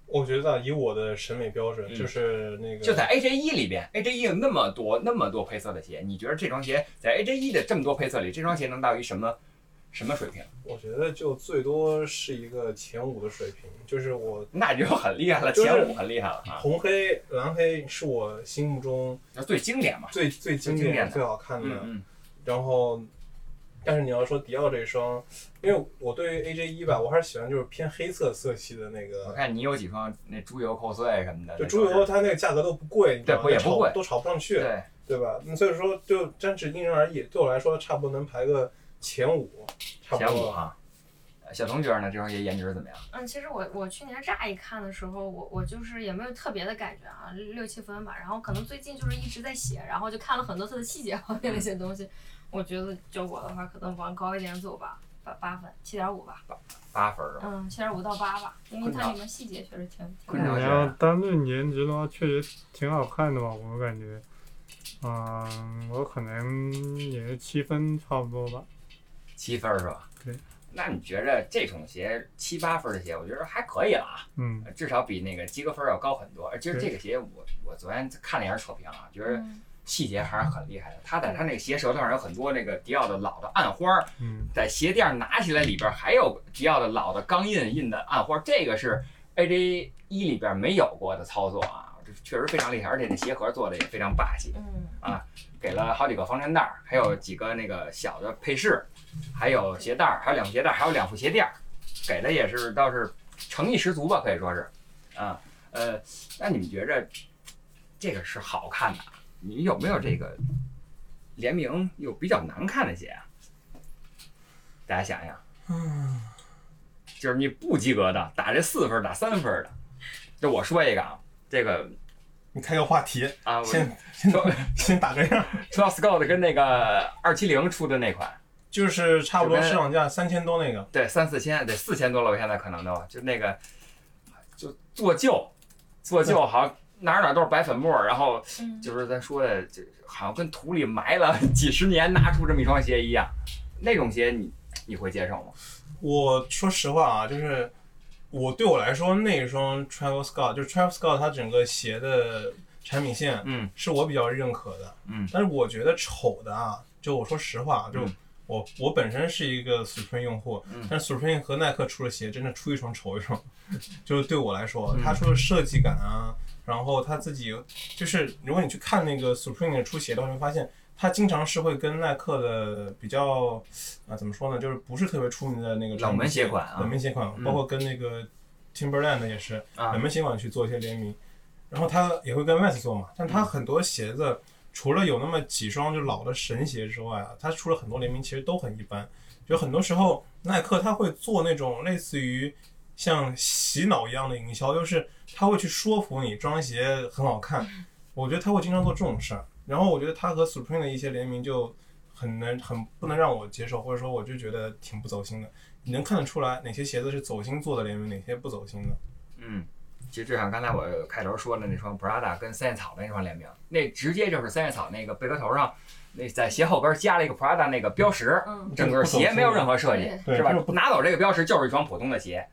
我觉得以我的审美标准，嗯就是那个就在 AJ 一里边，AJ 一有那么多那么多配色的鞋，你觉得这双鞋在 AJ 一的这么多配色里，这双鞋能到一什么什么水平？我觉得就最多是一个前五的水平，就是我 *laughs* 那就很厉害了，就是前五很厉害了啊，红黑、蓝黑是我心目中那最经典嘛。最最经典、最经典最好看的。嗯嗯，然后，但是你要说迪奥这一双，因为我对于 AJ 一吧，我还是喜欢就是偏黑色色系的那个我。看你有几双那猪油扣碎什么的，就猪油，它那个价格都不贵，你知道吗对不也不贵都炒不上去，对，对吧？那所以说，就真是因人而异。对我来说，差不多能排个前五，差不多。前五哈。呃小童觉得呢，这双鞋颜值怎么样？嗯，其实我我去年乍一看的时候，我我就是也没有特别的感觉啊，六七分吧。然后可能最近就是一直在写，然后就看了很多它的细节方面的一些东西。我觉得就我的话，可能往高一点走吧，八八分，七点五吧。八分儿？嗯，七点五到八吧，因为它里面细节确实挺挺昆鸟你要单论颜值的话，确实挺好看的吧，我感觉。嗯，我可能也是七分差不多吧。七分儿是吧？对。那你觉着这种鞋七八分的鞋，我觉得还可以了啊，嗯至少比那个及格分要高很多。而其实这个鞋我我昨天看了一下测评啊，觉得嗯细节还是很厉害的。它在它那个鞋舌头上有很多那个迪奥的老的暗花儿，嗯在鞋垫儿拿起来里边儿还有迪奥的老的钢印印的暗花，这个是 AJ 一里边儿没有过的操作啊，这确实非常厉害，而且那鞋盒做的也非常霸气，嗯给了好几个防尘袋儿，还有几个那个小的配饰，还有鞋带儿，还有两副鞋带儿，还有两副鞋垫儿，给的也是倒是诚意十足吧，可以说是啊，呃，那你们觉着这个是好看的？你有没有这个联名又比较难看的鞋啊？大家想想，嗯，就是你不及格的，打这四分打三分的，就我说一个啊，这个你开个话题，啊，我先先先打个样，t r u s Scott 跟那个二七零出的那款，就是差不多市场价三千多那个，对，三四千，得四千多了，我现在可能都就那个，就做旧，做旧好像哪儿哪儿都是白粉末，然后嗯，就是咱说的，就好像跟土里埋了 *laughs* 几十年，拿出这么一双鞋一样，那种鞋你你会接受吗？我说实话啊，就是我对我来说那一双 Travel Scott，就是 Travel Scott 它整个鞋的产品线嗯是我比较认可的，嗯。但是我觉得丑的啊，就我说实话，就嗯我我本身是一个 Supreme 用户，嗯但是 Supreme 和耐克出的鞋真的出一双丑一双，*laughs* 就是对我来说，嗯它出的设计感啊，然后他自己就是如果你去看那个 Supreme 的出鞋的话，你会发现。他经常是会跟耐克的比较啊，怎么说呢，就是不是特别出名的那个冷门鞋款啊冷门鞋款，嗯包括跟那个 Timberland 也是啊冷门鞋款去做一些联名，然后他也会跟 Vans 做嘛，但他很多鞋子除了有那么几双就老的神鞋之外啊，他出了很多联名，其实都很一般。就很多时候耐克他会做那种类似于像洗脑一样的营销，就是他会去说服你这双鞋很好看。我觉得他会经常做这种事儿，然后我觉得他和 Supreme 的一些联名就很能很不能让我接受，或者说我就觉得挺不走心的。你能看得出来哪些鞋子是走心做的联名，哪些不走心的。嗯，其实就像刚才我开头说的那双 Prada 跟三叶草的那双联名，那直接就是三叶草那个贝壳头上，那在鞋后跟加了一个 Prada 那个标识，嗯整个鞋没有任何设计，是吧拿走这个标识就是一双普通的鞋，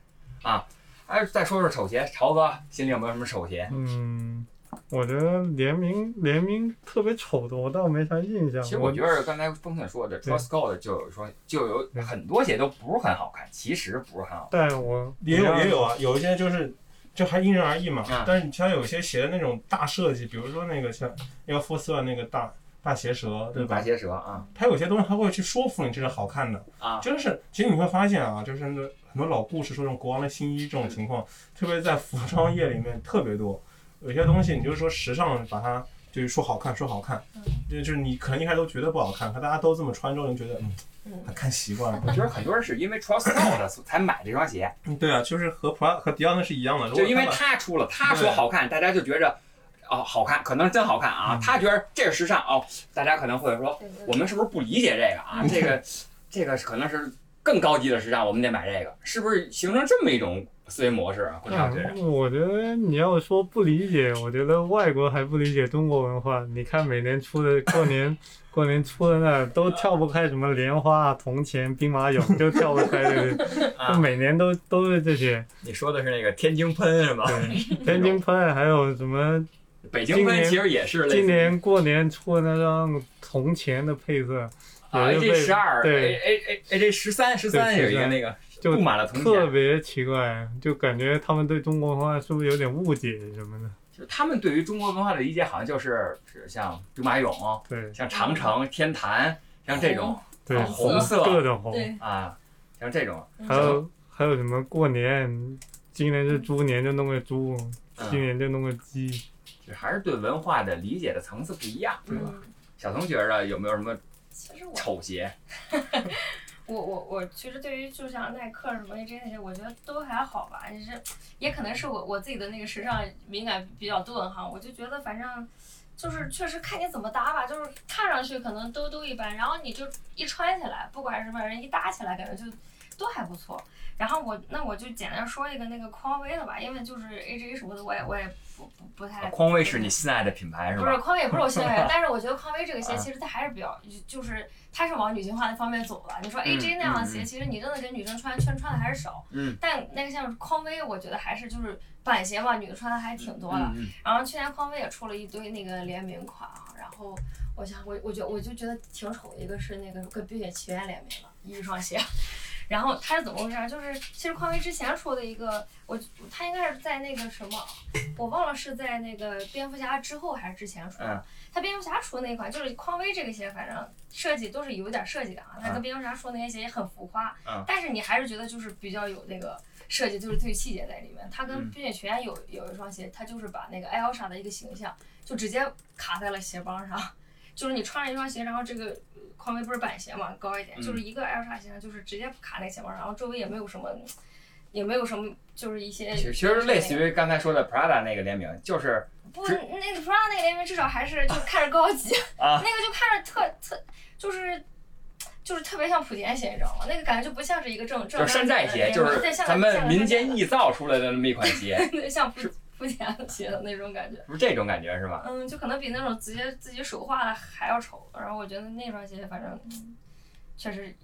啊。哎，再说说丑鞋，潮哥心里有没有什么丑鞋？嗯，我觉得联名联名特别丑的，我倒没啥印象。其实我觉得刚才峰森说的 s Code 就有说就有很多鞋都不是很好看，其实不是很好看。但我也有也有啊，有一些就是就还因人而异嘛。嗯但是你像有些鞋的那种大设计，比如说那个像 Air Force One 那个大大鞋舌，对吧大？鞋舌啊它有些东西它会去说服你这是好看的。啊，就是其实你会发现啊，就是那很多老故事说这种国王的新衣这种情况，特别在服装业里面特别多。有些东西你就是说时尚把它就是说好看说好看，就就是你可能一开始都觉得不好看，可大家都这么穿之后，你觉得嗯嗯，看习惯了。我觉得很多人是因为 t r u s Code 才买这双鞋，嗯，对啊，就是和普拉和迪奥那是一样的。如果就因为他出了，他说好看，大家就觉着哦好看，可能真好看啊。他觉得这是时尚哦，大家可能会说我们是不是不理解这个啊？这个 *laughs* 这个可能是更高级的时尚，我们得买这个，是不是形成这么一种思维模式啊？我觉得你要说不理解，我觉得外国还不理解中国文化。你看每年出的过年过年出的那都跳不开什么莲花、铜钱、兵马俑，就跳不开这个，每年都都是这些。你说的是那个天津喷是吧？对，天津喷还有什么？北京分其实也是类似于今年过年出的那张铜钱的配色，啊 AJ 十二对。A A A AJ 十三十三对有一个那个就布满了铜钱，特别奇怪，就感觉他们对中国文化是不是有点误解什么的？就是他们对于中国文化的理解好像就是是像兵马俑、对。像长城、天坛，像这种对，红色。各种红，对，啊，像这种。还有还有什么过年，今年是猪年就弄个猪，嗯。今年就弄个鸡。就还是对文化的理解的层次不一样，对吧？嗯，小童觉着有没有什么其实我丑鞋？*laughs* 我我我其实对于就像耐克什么 AJ 那些，我觉得都还好吧。就是，也可能是我我自己的那个时尚敏感比较钝哈，我就觉得反正就是确实看你怎么搭吧，就是看上去可能都都一般，然后你就一穿起来，不管什么人一搭起来，感觉就都还不错。然后我那我就简单说一个那个匡威的吧，因为就是 AJ 什么的，我也我也不不不太。匡威是你心爱的品牌是不是？匡威也不是我心爱的，*laughs* 但是我觉得匡威这个鞋啊其实它还是比较，就是它是往女性化的方面走了。你说 AJ 那样的鞋，其实你真的给女生穿，确实穿的还是少。嗯。但那个像匡威，我觉得还是就是板鞋嘛，女的穿的还挺多的。然后去年匡威也出了一堆那个联名款啊，然后我想我我觉我就觉得挺丑的，一个是那个跟冰雪奇缘联名的一双鞋，然后他是怎么回事儿？就是其实匡威之前出的一个，我他应该是在那个什么，我忘了是在那个蝙蝠侠之后还是之前出的。嗯它蝙蝠侠出的那款就是匡威这个鞋，反正设计都是有点设计感啊。他跟嗯蝙蝠侠出那些鞋也很浮夸，嗯但是你还是觉得就是比较有那个设计，就是对细节在里面。他跟嗯冰雪奇缘有有一双鞋，他就是把那个艾尔莎的一个形象就直接卡在了鞋帮上，*laughs* 就是你穿着一双鞋，然后这个呃匡威不是板鞋嘛，高一点，嗯就是一个艾尔莎形象，就是直接卡那个鞋帮，然后周围也没有什么，也没有什么，就是一些其实类似于刚才说的 Prada 那个联名，就是不，那个 Prada 那个联名至少还是就看着高级，*laughs* 啊那个就看着特特就是。就是特别像莆田鞋，你知道吗？那个感觉就不像是一个正正就是山寨鞋，就是咱们民间臆造出来的那么一款鞋，*laughs* 对像莆莆田鞋的那种感觉。不是这种感觉是吧？嗯，就可能比那种直接自己手画的还要丑。然后我觉得那双鞋反正嗯确实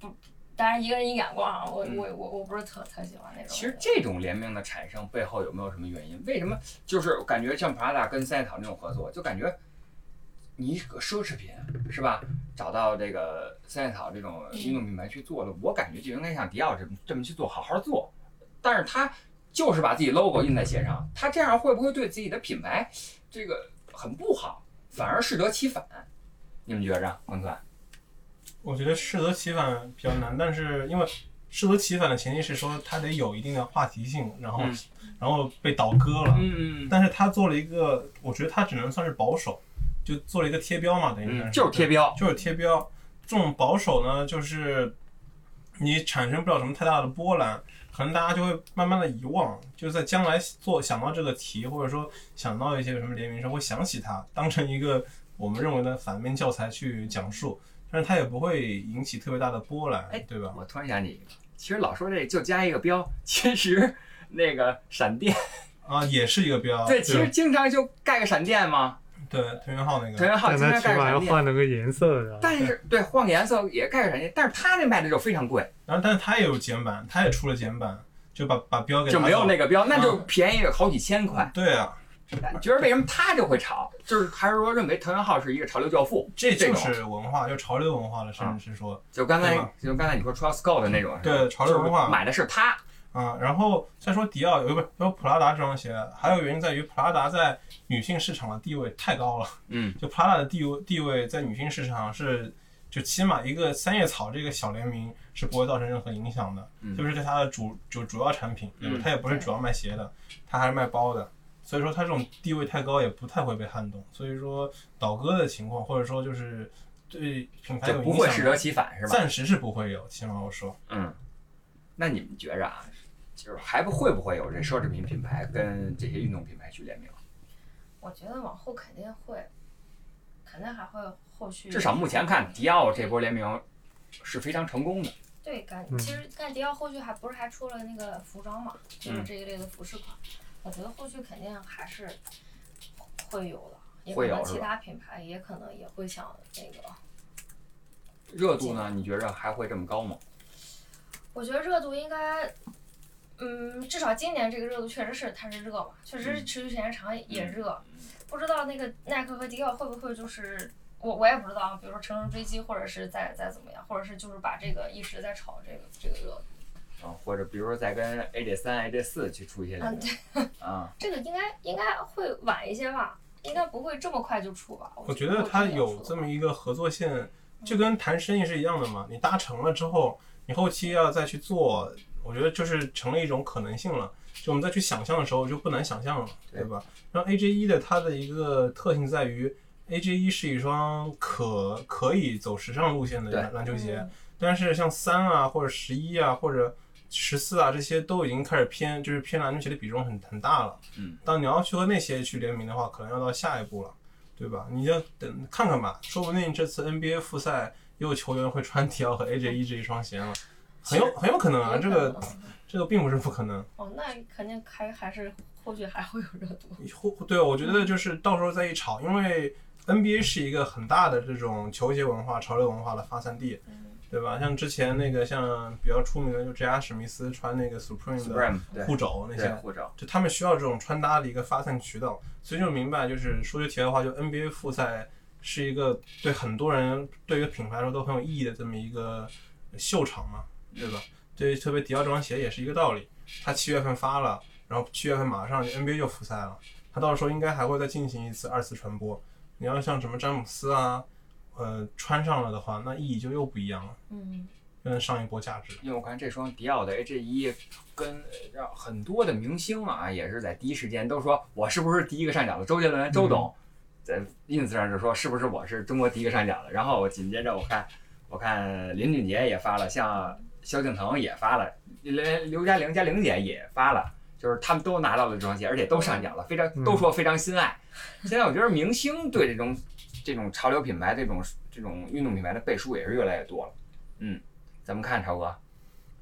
不，当然一个人一眼光啊，我我我我不是特特喜欢那种。其实这种联名的产生背后有没有什么原因？为什么就是感觉像 Prada 跟三叶草那种合作，就感觉你个奢侈品是吧？找到这个三叶草这种运动品牌去做了，我感觉就应该像迪奥这么这么去做，好好做。但是他就是把自己 logo 印在鞋上，他这样会不会对自己的品牌这个很不好，反而适得其反？你们觉着，王钻？我觉得适得其反比较难，但是因为适得其反的前提是说它得有一定的话题性，然后、嗯然后被倒戈了。嗯但是他做了一个，我觉得他只能算是保守，就做了一个贴标嘛，等于就是贴标。就是贴标。这种保守呢，就是你产生不了什么太大的波澜，可能大家就会慢慢的遗忘，就是在将来做想到这个题，或者说想到一些什么联名时候，会想起它，当成一个我们认为的反面教材去讲述，但是它也不会引起特别大的波澜哎，对吧？我突然想起一个，其实老说这就加一个标，其实那个闪电，啊，也是一个标，对，其实经常就盖个闪电嘛，对藤原浩那个，但原浩经常它起码要盖个闪电，换了个颜色的。但是对换个颜色也盖个闪电，但是他那卖的就非常贵，然后但是他也有简版，他也出了简版，就把把标给就没有那个，标，那就便宜好几千块。对啊，你觉得为什么他就会炒？就是还是说认为藤原浩是一个潮流教父？这就是文化，就潮流文化了，甚啊至是说。就刚才就刚才你说 Travis Scott 的那种，对潮流文化买的是他，啊，然后再说迪奥，有不有普拉达这双鞋，还有原因在于普拉达在女性市场的地位太高了。嗯，就 Prada 的地位地位在女性市场是，就起码一个三叶草这个小联名是不会造成任何影响的，嗯就是对它的主主主要产品，对吧嗯？它也不是主要卖鞋的，它还是卖包的。所以说它这种地位太高，也不太会被撼动。所以说倒戈的情况，或者说就是对品牌有就不会适得其反，是吧？暂时是不会有。起码我说，嗯，那你们觉着啊，就是还不会不会有这奢侈品品牌跟这些运动品牌去联名？我觉得往后肯定会，肯定还会后续。至少目前看，迪奥这波联名是非常成功的。对，感嗯其实干迪奥后续还不是还出了那个服装嘛，就是嗯这一类的服饰款，我觉得后续肯定还是会有的，也可能其他品牌也可能也会想那个。热度呢？你觉着还会这么高吗？我觉得热度应该，嗯，至少今年这个热度确实是它是热嘛，确实持续时间长也热。不知道那个耐克和迪奥会不会就是我我也不知道啊，比如说乘胜追击，或者是再再怎么样，或者是就是把这个一直在炒这个这个热度。啊，或者比如说再跟 AJ 三、AJ 四去出一些联嗯，对，啊，*laughs* 这个应该应该会晚一些吧，应该不会这么快就出吧？我觉得它有这么一个合作线，就跟谈生意是一样的嘛。你达成了之后，你后期要再去做，我觉得就是成了一种可能性了。就我们再去想象的时候，就不难想象了，对对吧？然后 AJ 一的它的一个特性在于，AJ 一是一双可可以走时尚路线的篮篮球鞋，嗯但是像三啊或者十一啊或者十四啊这些都已经开始偏，就是偏篮球鞋的比重很很大了。嗯，当你要去和那些去联名的话，可能要到下一步了，对吧？你就等看看吧，说不定这次 NBA 复赛也有球员会穿 *laughs* 迪奥和 AJ 一这一双鞋了。很有很有可能啊，这个这个并不是不可能。哦，那肯定还还是后续还会有热度。后对，我觉得就是到时候再一炒，因为 NBA 是一个很大的这种球鞋文化、潮流文化的发散地，嗯对吧？像之前那个像比较出名的，就 J.R. 史密斯穿那个 Supreme 的护肘那些，护肘，就他们需要这种穿搭的一个发散渠道，所以就明白，就是说句题外话，就 NBA 复赛是一个对很多人对于品牌来说都很有意义的这么一个秀场嘛，对吧？对，特别迪奥这双鞋也是一个道理，它七月份发了，然后七月份马上 NBA 就复赛了，它到时候应该还会再进行一次二次传播。你要像什么詹姆斯啊，呃，穿上了的话，那意义就又不一样了，嗯，跟上一波价值。因为我看这双迪奥的 AJ 一跟让很多的明星啊，也是在第一时间都说我是不是第一个上脚的？周杰伦、周董在 ins 上就说是不是我是中国第一个上脚的？然后我紧接着我看我看林俊杰也发了，像萧敬腾也发了，连刘嘉玲、嘉玲姐也发了。就是他们都拿到了这双鞋，而且都上脚了，非常都说非常心爱。现在我觉得明星对这种这种潮流品牌、这种这种运动品牌的背书也是越来越多了。嗯，咱们看超哥，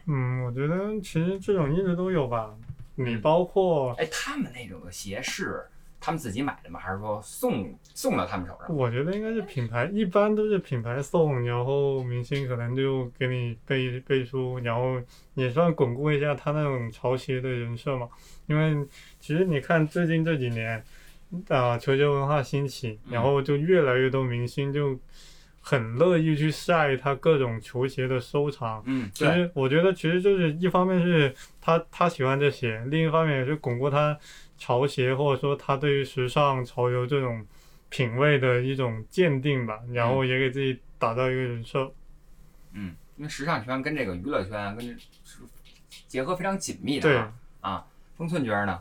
嗯，我觉得其实这种一直都有吧。你嗯包括，哎，他们那种的鞋是他们自己买的吗？还是说送送到他们手上？我觉得应该是品牌，一般都是品牌送，然后明星可能就给你背背书，然后也算巩固一下他那种潮鞋的人设嘛。因为其实你看最近这几年，啊、球鞋文化兴起，然后就越来越多明星就很乐意去晒他各种球鞋的收藏。嗯，其实我觉得，其实就是一方面是他他喜欢这鞋，另一方面也是巩固他潮鞋或者说他对于时尚潮流这种品味的一种鉴定吧，然后也给自己打造一个人设。嗯，因为时尚圈跟这个娱乐圈跟这是结合非常紧密的对啊。啊，风寸觉得呢？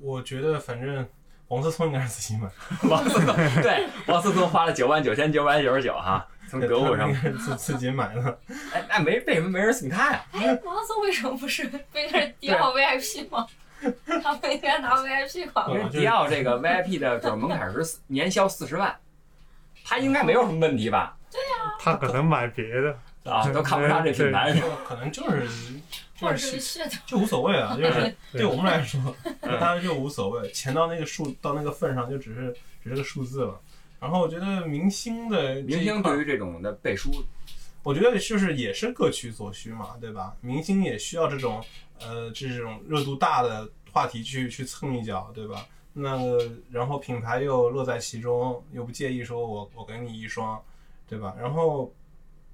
我觉得反正王思聪应该是自己买，*laughs* 王思聪对，王思聪花了九万九千九百九十九哈，从德国上自自己买的。哎，那没为什么没人送他呀？*laughs* 哎，王思聪为什么不是不应该是迪奥 VIP 吗？他们应该拿 VIP 款吗？因为迪奥这个 VIP 的就是门槛是年销四十万，他应该没有什么问题吧？对呀他可能买别的，啊，都看不上这品牌？可能就是或就是者是噱头？就无所谓啊，*laughs* 就是对对我们来说，当然就无所谓，钱到那个数到那个份上就只是只是个数字了。然后我觉得明星的明星对于这种的背书，我觉得就是也是各取所需嘛，对吧？明星也需要这种呃这种热度大的话题去去蹭一脚，对吧？那个然后品牌又乐在其中，又不介意说我我给你一双，对吧？然后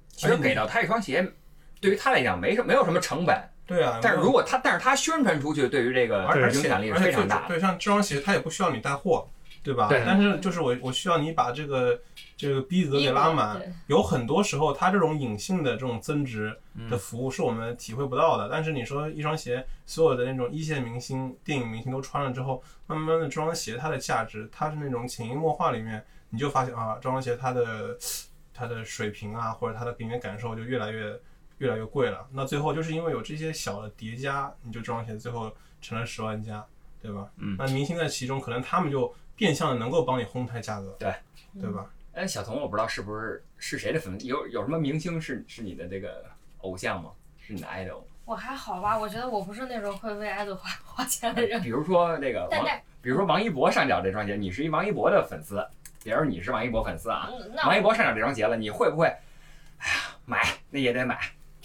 其实给到他一双鞋，对于他来讲没什没有什么成本，对啊，但是如果他但是他宣传出去，对于这个而而且影响力是而且非常大的。对，像这双鞋它也不需要你带货，对吧？对但是就是我我需要你把这个这个逼格给拉满对。有很多时候，它这种隐性的这种增值嗯的服务是我们体会不到的。但是你说一双鞋，所有的那种一线明星、电影明星都穿了之后，慢慢的这双鞋它的价值，它是那种潜移默化里面，你就发现啊，这双鞋它的它的水平啊，或者它的给你的感受就越来越越来越贵了。那最后就是因为有这些小的叠加，你就这双鞋最后成了十万加，对吧？嗯那明星在其中，可能他们就变相的能够帮你哄抬价格，对，对吧？哎，小童，我不知道是不是是谁的粉丝，有有什么明星是是你的这个偶像吗？是你的 idol？我还好吧，我觉得我不是那种会为爱豆花花钱的人。比如说那个王，比如说王一博上脚这双鞋，你是一王一博的粉丝，比如你是王一博粉丝啊，嗯王一博上脚这双鞋了，你会不会？哎呀，买那也得买。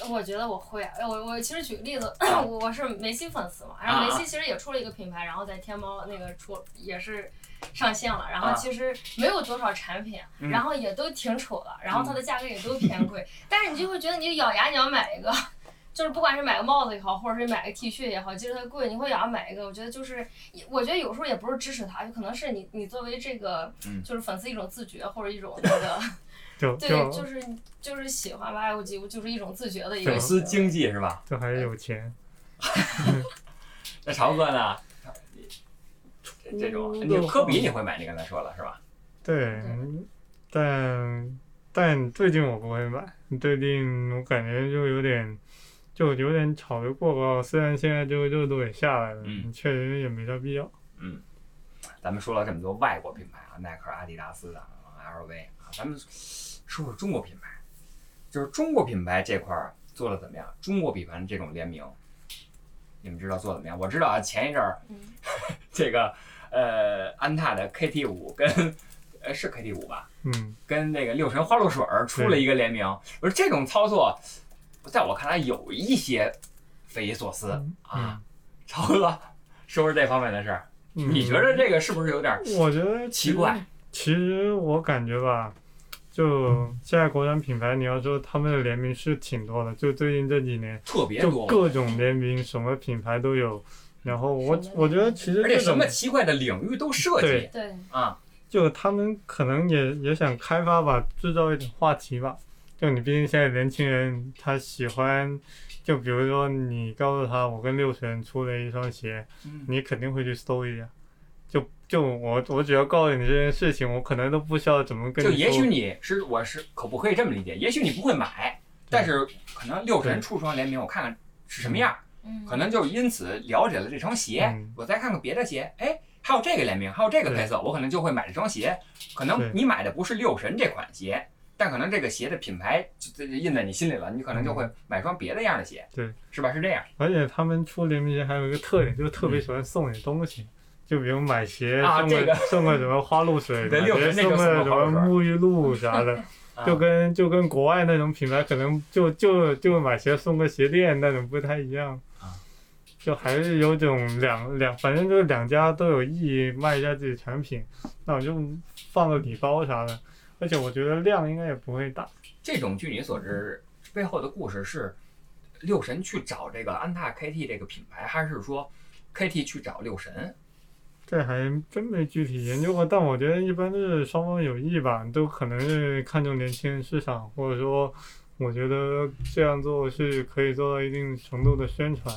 我觉得我会啊，我我其实举个例子，啊 *clears throat* 我我是梅西粉丝嘛，然后梅西其实也出了一个品牌，然后在天猫那个出也是上线了，然后啊其实没有多少产品，嗯然后也都挺丑的，然后它的价格也都偏贵，但是你就会觉得你咬牙你要买一个。*laughs* 就是不管是买个帽子也好，或者是买个 T 恤也好，即使它贵，你会咬牙买一个。我觉得就是，我觉得有时候也不是支持它，就可能是你你作为这个嗯就是粉丝一种自觉，或者一种那个对，就就就是就是喜欢吧，我就就是一种自觉的一对个粉丝经济是吧？就还是有钱。*laughs* 那朝哥呢？这这种，嗯你科比你会买？你刚才说了是吧？对，但但最近我不会买，最近我感觉就有点就有点炒得过高，虽然现在这个热度也下来了，嗯确实也没啥必要。嗯咱们说了这么多外国品牌啊，耐克、阿迪达斯的、LV 啊，咱们说说中国品牌。就是中国品牌这块儿，做的怎么样？中国品牌的这种联名，你们知道做得怎么样？我知道啊，前一阵儿嗯 *laughs* 这个呃安踏的 KT 五跟呃是 KT 五吧，嗯，跟那个六神花露水儿出了一个联名。我说这种操作，在我看来有一些匪夷所思啊。*laughs* 超哥，说说这方面的事儿，嗯你觉得这个是不是有点儿我觉得奇怪？其实我感觉吧，就现在国产品牌，你要说他们的联名是挺多的，就最近这几年，就特别多？各种联名，什么品牌都有。然后我我觉得其实而且什么奇怪的领域都涉及对对，啊。就他们可能也也想开发吧，制造一点话题吧。就你毕竟现在年轻人他喜欢，就比如说你告诉他我跟六神出了一双鞋，嗯你肯定会去搜一下。就就我我只要告诉你这件事情，我可能都不需要怎么跟你。就也许你是我是可不可以这么理解？也许你不会买，但是可能六神出双联名，我看看是什么样，嗯，可能就因此了解了这双鞋嗯。我再看看别的鞋，哎，还有这个联名，还有这个对配色，我可能就会买这双鞋。可能你买的不是六神这款鞋，但可能这个鞋的品牌印在你心里了，你可能就会买双别的样的鞋，嗯对，是吧？是这样。而且他们出联名鞋还有一个特点，就是特别喜欢送你东西。就比如买鞋送个、送个什么花露水，对买鞋六神那就送个什么沐浴露啥的，*laughs* 啊就跟就跟国外那种品牌可能就就就买鞋送个鞋垫那种不太一样啊，就还是有种两两，反正就是两家都有意义卖一下自己产品，那我就放个礼包啥的，而且我觉得量应该也不会大。这种据你所知，背后的故事是六神去找这个安踏 KT 这个品牌，还是说 KT 去找六神？这还真没具体研究过，但我觉得一般都是双方有意吧，都可能是看重年轻人市场，或者说，我觉得这样做是可以做到一定程度的宣传。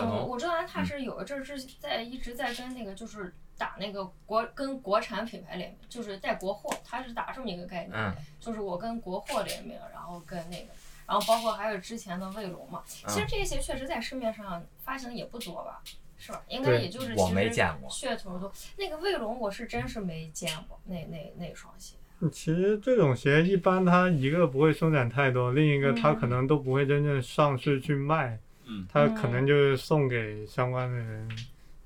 嗯，我知道安踏是有一阵是在一直在跟那个就是打那个国跟国产品牌联名，就是带国货，它是打这么一个概念，嗯就是我跟国货联名，然后跟那个，然后包括还有之前的卫龙嘛，其实嗯，这些鞋确实在市面上发行也不多吧，是吧？应该也就是我其实没见过。噱头多。那个卫龙我是真是没见过，那那那双鞋。其实这种鞋一般它一个不会生产太多，另一个它可能都不会真正上市去卖，嗯，它可能就是送给相关的人，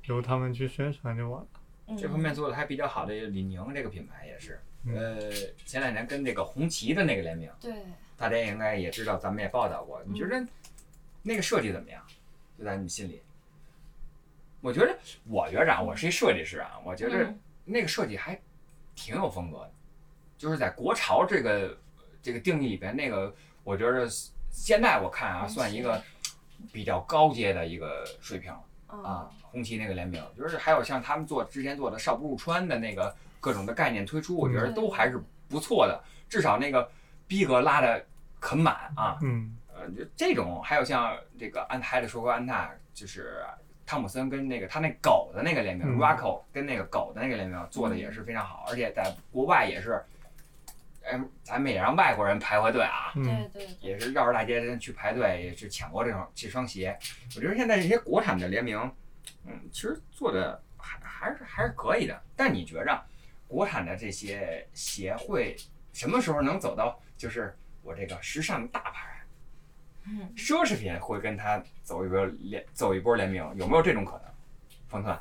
由他们去宣传就完了。嗯、这方面做的还比较好的李宁这个品牌也是，嗯呃，前两年跟那个红旗的那个联名，对，大家应该也知道，咱们也报道过。你觉得那个设计怎么样？就在你心里？我觉得，我觉着啊，我是一设计师啊，我觉得嗯。那个设计还挺有风格的，就是在国潮这个这个定义里边，那个我觉得现在我看啊，算一个比较高阶的一个水平啊。红旗那个联名，就是还有像他们做之前做的少不入川的那个各种的概念推出，我觉得嗯。都还是不错的，至少那个逼格拉的很满啊。嗯，呃，就这种还有像这个安还得说过安踏，就是汤姆森跟那个他那狗的那个联名、嗯 r o c c o 跟那个狗的那个联名做的也是非常好，而且在国外也是，哎，咱们也让外国人排过队啊，嗯，对对也是绕着大街去排队，也是抢过这双这双鞋。我觉得现在这些国产的联名，嗯，其实做的还还是还是可以的。但你觉着国产的这些鞋会什么时候能走到就是我这个时尚大牌？嗯奢侈品会跟它走一波联走一波联名，有没有这种可能？冯特，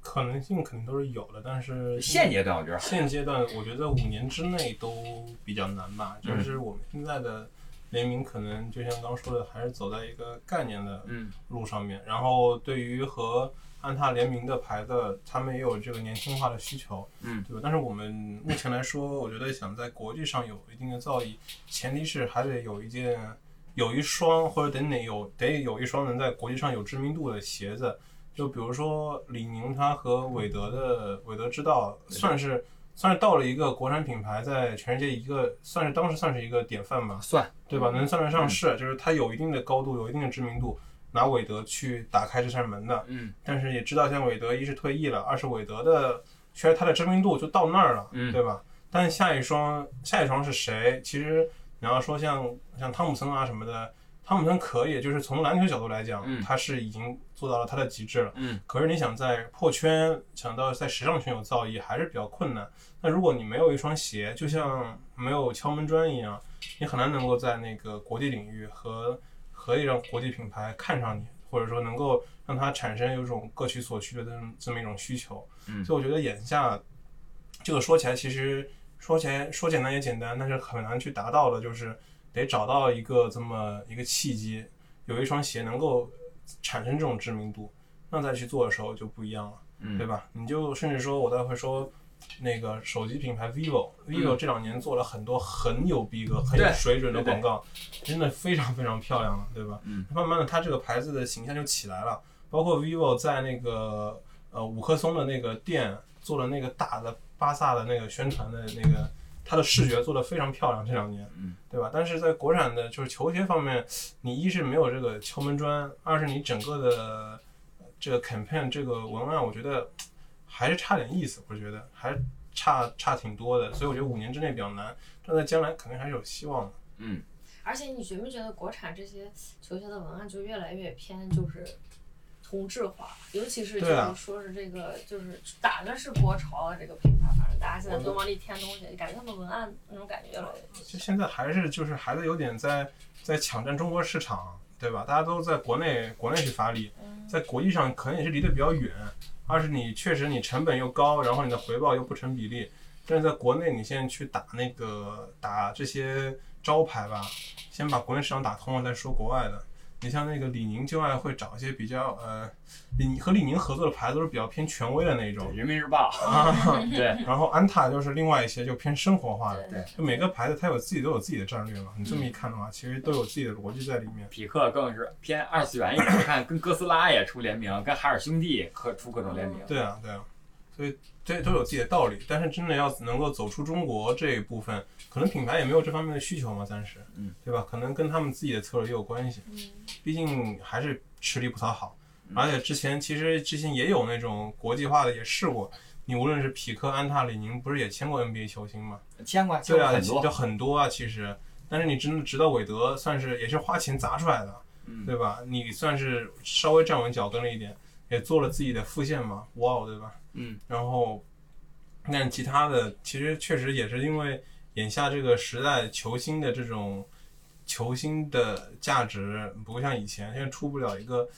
可能性肯定都是有的，但是现阶段我觉得现阶段，我觉得五年之内都比较难吧。嗯就是我们现在的联名，可能就像刚刚说的，还是走在一个概念的嗯路上面。然后对于和安踏联名的牌子，他们也有这个年轻化的需求，嗯对吧？但是我们目前来说，我觉得想在国际上有一定的造诣，前提是还得有一件、有一双或者得哪有得有一双能在国际上有知名度的鞋子。就比如说李宁，它和韦德的韦德之道算是算是到了一个国产品牌在全世界一个算是当时算是一个典范吧，算对吧？嗯能算得上是，就是它有一定的高度，有一定的知名度，拿韦德去打开这扇门的。嗯但是也知道，像韦德一是退役了，二是韦德的其实它的知名度就到那儿了，嗯对吧？但下一双下一双是谁？其实你要说像像汤姆森啊什么的，汤姆森可以，就是从篮球角度来讲，嗯他是已经做到了他的极致了。嗯，可是你想在破圈，想到在时尚圈有造诣，还是比较困难。那如果你没有一双鞋，就像没有敲门砖一样，你很难能够在那个国际领域和可以让国际品牌看上你，或者说能够让它产生有一种各取所需的这么这么一种需求。嗯所以我觉得眼下这个说起来，其实说起来说简单也简单，但是很难去达到的，就是得找到一个这么一个契机，有一双鞋能够产生这种知名度，那再去做的时候就不一样了，嗯对吧？你就甚至说，我待会说。那个手机品牌 vivo，vivo 这两年做了很多很有逼格、很有水准的广告，真的非常非常漂亮了，对吧？嗯，慢慢的，它这个牌子的形象就起来了。包括 vivo 在那个呃五棵松的那个店做了那个大的巴萨的那个宣传的那个，它的视觉做得非常漂亮，这两年，嗯，对吧？但是在国产的就是球鞋方面，你一是没有这个敲门砖，二是你整个的呃这个 campaign 这个文案，我觉得还是差点意思，我觉得还差差挺多的，所以我觉得五年之内比较难，但在将来肯定还是有希望的。嗯，而且你觉没觉得国产这些球鞋的文案就越来越偏就是同质化，尤其是就是说是这个就是打的是国潮啊这个品牌，反正大家现在都往里添东西，感觉他们文案那种感觉越来越就现在还是就是还是有点在在抢占中国市场，对吧？大家都在国内国内去发力，在国际上可能也是离得比较远。二是你确实你成本又高，然后你的回报又不成比例。但是在国内，你现在去打那个打这些招牌吧，先把国内市场打通了再说国外的。你像那个李宁就爱会找一些比较呃，李和李宁合作的牌子都是比较偏权威的那种，人民日报，啊，*laughs* 对，然后安踏就是另外一些就偏生活化的。对就每个牌子它有自己都有自己的战略嘛，你这么一看的话，其实都有自己的逻辑在里面。匹克更是偏二次元一点，你看跟哥斯拉也出联名，跟海尔兄弟可出各种联名。对啊，对啊，所以这都有自己的道理。但是真的要能够走出中国这一部分，可能品牌也没有这方面的需求嘛，暂时，嗯，对吧？可能跟他们自己的策略也有关系，嗯毕竟还是吃力不讨好。嗯而且之前其实之前也有那种国际化的也试过，你无论是匹克、安踏、李宁，不是也签过 NBA 球星吗？签过，签对啊，就。很多啊，其实，但是你真的直到韦德，算是也是花钱砸出来的，嗯对吧？你算是稍微站稳脚跟了一点，也做了自己的副线嘛，哇哦，对吧？嗯，然后，但其他的其实确实也是因为眼下这个时代，球星的这种球星的价值不像以前，现在出不了一个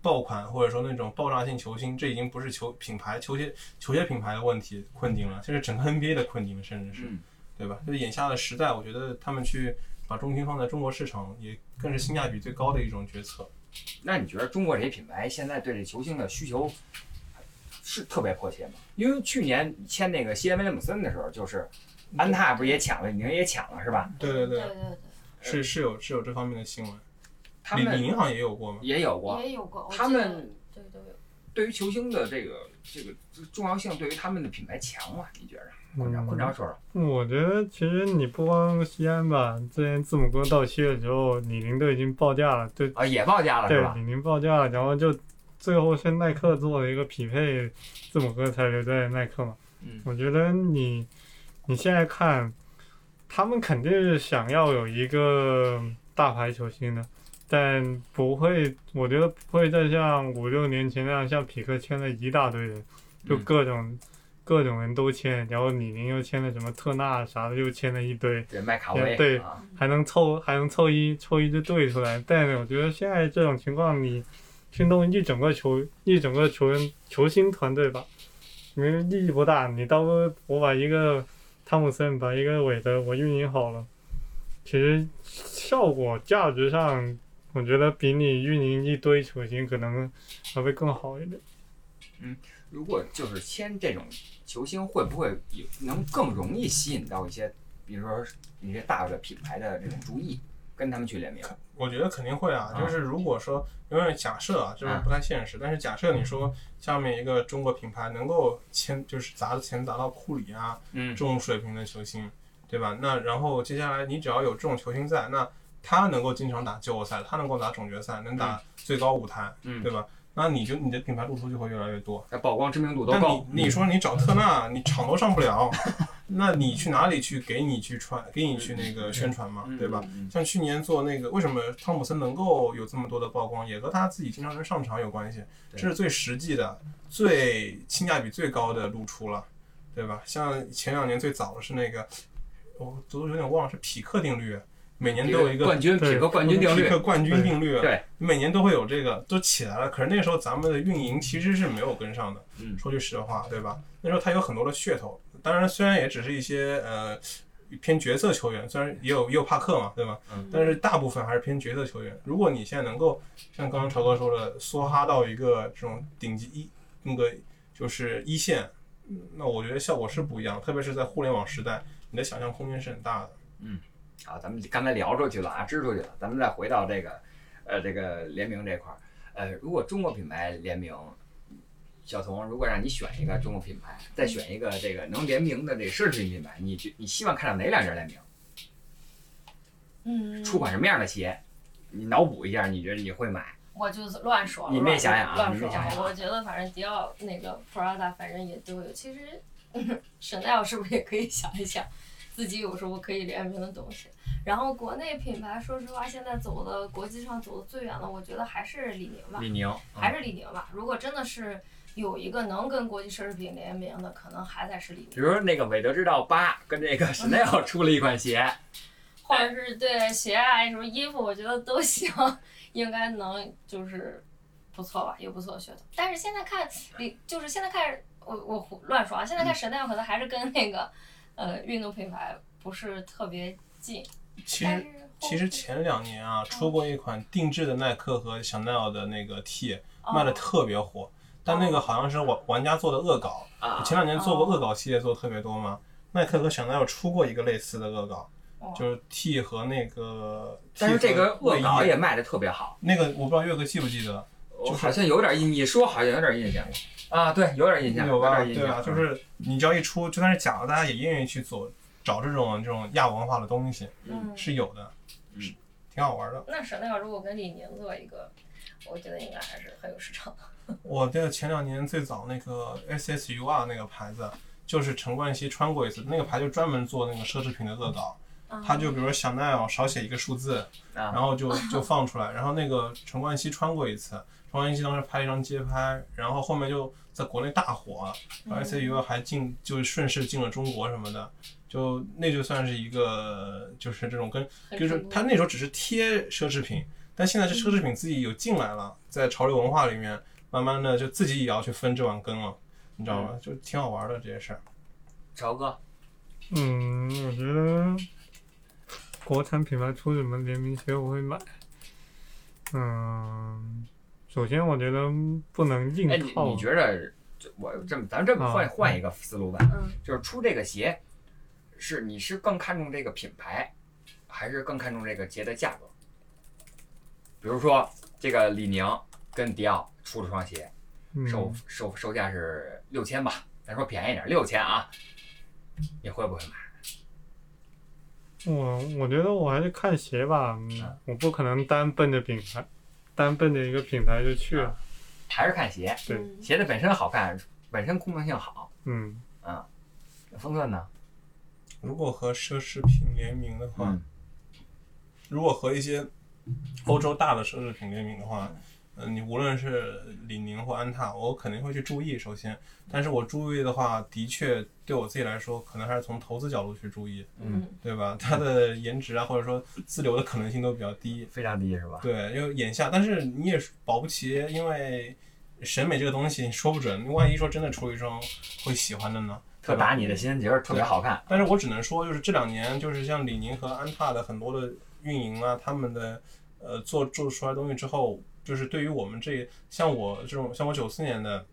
爆款或者说那种爆炸性球星，这已经不是球品牌球鞋球鞋品牌的问题困境了，这是整个 NBA 的困境了，甚至是。嗯对吧？就是眼下的时代，我觉得他们去把重心放在中国市场，也更是性价比最高的一种决策。那你觉得中国这些品牌现在对这球星的需求是特别迫切吗？因为去年签那个西安威廉姆森的时候，就是安踏不是也抢了，李宁也抢了，是吧？对对对，对对对，是是有是有这方面的新闻。他们李李宁好像也有过吗？也有过，也有过，他们对都有。对于球星的这个这个重要性，对于他们的品牌强吗？你觉着？坤超，嗯坤超说说。我觉得其实你不光西安吧，之前字母哥到期的时候，李宁都已经报价了，对啊，也报价了对，吧？李宁报价了，然后就最后是耐克做了一个匹配，字母哥才留在耐克嘛。嗯我觉得你你现在看，他们肯定是想要有一个大牌球星的，但不会，我觉得不会再像五六年前那样，像匹克签了一大堆人，就嗯各种、各种人都签，然后李宁又签了什么特纳啥的，又签了一堆，对，麦卡威对啊，还能凑还能凑一凑一支队出来。但我觉得现在这种情况，你去弄一整个球一整个球员球星团队吧，因为意义不大。你到时候我把一个汤姆森，把一个韦德我运营好了，其实效果价值上，我觉得比你运营一堆球星可能还会更好一点。嗯如果就是签这种球星，会不会有能更容易吸引到一些，比如说一些大的品牌的这种注意，跟他们去联名？我觉得肯定会啊，啊就是如果说，因为假设啊，这是不太现实，但是假设你说下面一个中国品牌能够签，就是砸的钱砸到库里啊嗯这种水平的球星，对吧？那然后接下来你只要有这种球星在，那他能够经常打季后赛，他能够打总决赛，能打最高舞台，嗯对吧？那你就你的品牌露出就会越来越多。那曝光知名度都但高。你你说你找特纳，你场都上不了，*laughs* 那你去哪里去给你去传，给你去那个宣传嘛，嗯对吧？像去年做那个，为什么汤普森能够有这么多的曝光，也和他自己经常能上场有关系。这是最实际的、最性价比最高的露出了，对吧？像前两年最早的是那个，我都有点忘了是匹克定律，每年都有一个冠军，对匹克冠军定律，匹克冠军定律，对，每年都会有这个都起来了。可是那时候咱们的运营其实是没有跟上的，嗯说句实话，对吧？那时候他有很多的噱头，当然虽然也只是一些呃偏角色球员，虽然也有也有帕克嘛，对吧？嗯但是大部分还是偏角色球员。如果你现在能够像刚刚朝哥说的，梭哈到一个这种顶级一那个就是一线，嗯那我觉得效果是不一样，特别是在互联网时代，你的想象空间是很大的。啊，咱们刚才聊出去了啊，支出去了，咱们再回到这个，呃，这个联名这块儿，呃，如果中国品牌联名，小童，如果让你选一个中国品牌，再选一个这个能联名的这奢侈品品牌，你觉你希望看到哪两家联名？嗯，出款什么样的鞋？你脑补一下，你觉得你会买？我就是乱说了，你没乱想想啊乱说我觉得反正迪奥那个 Prada 反正也都有。其实 *laughs* Chanel 是不是也可以想一想，自己有什么可以联名的东西？然后国内品牌，说实话，现在走的国际上走的最远的，我觉得还是李宁吧，李宁，还是李宁吧。如果真的是有一个能跟国际奢侈品联名的，可能还得是李宁，比如说那个韦德之道八跟这个 *laughs* Chanel 出了一款鞋，*laughs* 或者是对鞋啊什么衣服，我觉得都行，*laughs* 应该能就是不错吧，有不错的噱头。但是现在看李，就是现在看我我胡乱说啊，现在看 Chanel 可能还是跟那个呃运动品牌不是特别近，其实其实前两年啊，出过一款定制的耐克和香奈儿的那个 T，哦卖的特别火，但那个好像是玩玩家做的恶搞。啊。前两年做过恶搞系列做的特别多嘛，耐克和香奈儿出过一个类似的恶搞，哦就是 T 和那个但是这个恶搞也卖的特别好，那个我不知道岳哥记不记得，我好像有点印，你说好像有点印象啊，对，有点印象，有吧？点印象，对啊？就是你只要一出，就算是假的，大家也愿意去做找这种这种亚文化的东西，嗯，是有的，嗯是挺好玩的。那 Chanel 如果跟李宁做一个，我觉得应该还是很有市场的。*laughs* 我记得前两年最早那个 SSUR 那个牌子，就是陈冠希穿过一次，那个牌就专门做那个奢侈品的恶搞，他就比如说香奈儿少写一个数字，啊然后就就放出来，然后那个陈冠希穿过一次，陈冠希当时拍了一张街拍，然后后面就在国内大火，然后 SSUR 还进就顺势进了中国什么的。就那就算是一个，就是这种跟，就是他那时候只是贴奢侈品，但现在这奢侈品自己有进来了，在潮流文化里面，慢慢的就自己也要去分这碗羹了，你知道吗？就挺好玩的这些事儿。朝哥，嗯，我觉得国产品牌出什么联名鞋我会买。嗯，首先我觉得不能硬哎，你套你。觉着，就我这么，咱这么换啊换一个思路吧，嗯，就是出这个鞋，是你是更看重这个品牌，还是更看重这个鞋的价格？比如说这个李宁跟迪奥出了双鞋，售嗯，售售价是六千吧，咱说便宜点，六千啊，你会不会买？我我觉得我还是看鞋吧，我不可能单奔着品牌，单奔着一个品牌就去了。还是看鞋，对嗯鞋子本身好看，本身功能性好。嗯，嗯，风钻呢？如果和奢侈品联名的话，嗯如果和一些欧洲大的奢侈品联名的话，嗯、你无论是李宁或安踏，我肯定会去注意。首先，但是我注意的话，的确对我自己来说，可能还是从投资角度去注意，嗯，对吧？它的颜值啊，或者说自留的可能性都比较低。非常低是吧？对，因为眼下，但是你也保不齐，因为审美这个东西你说不准，万一说真的出一双会喜欢的呢？特打你的心，觉得特别好看。但是我只能说，就是这两年，就是像李宁和安踏的很多的运营啊，他们的呃做做出来东西之后，就是对于我们这像我这种像我九四年的，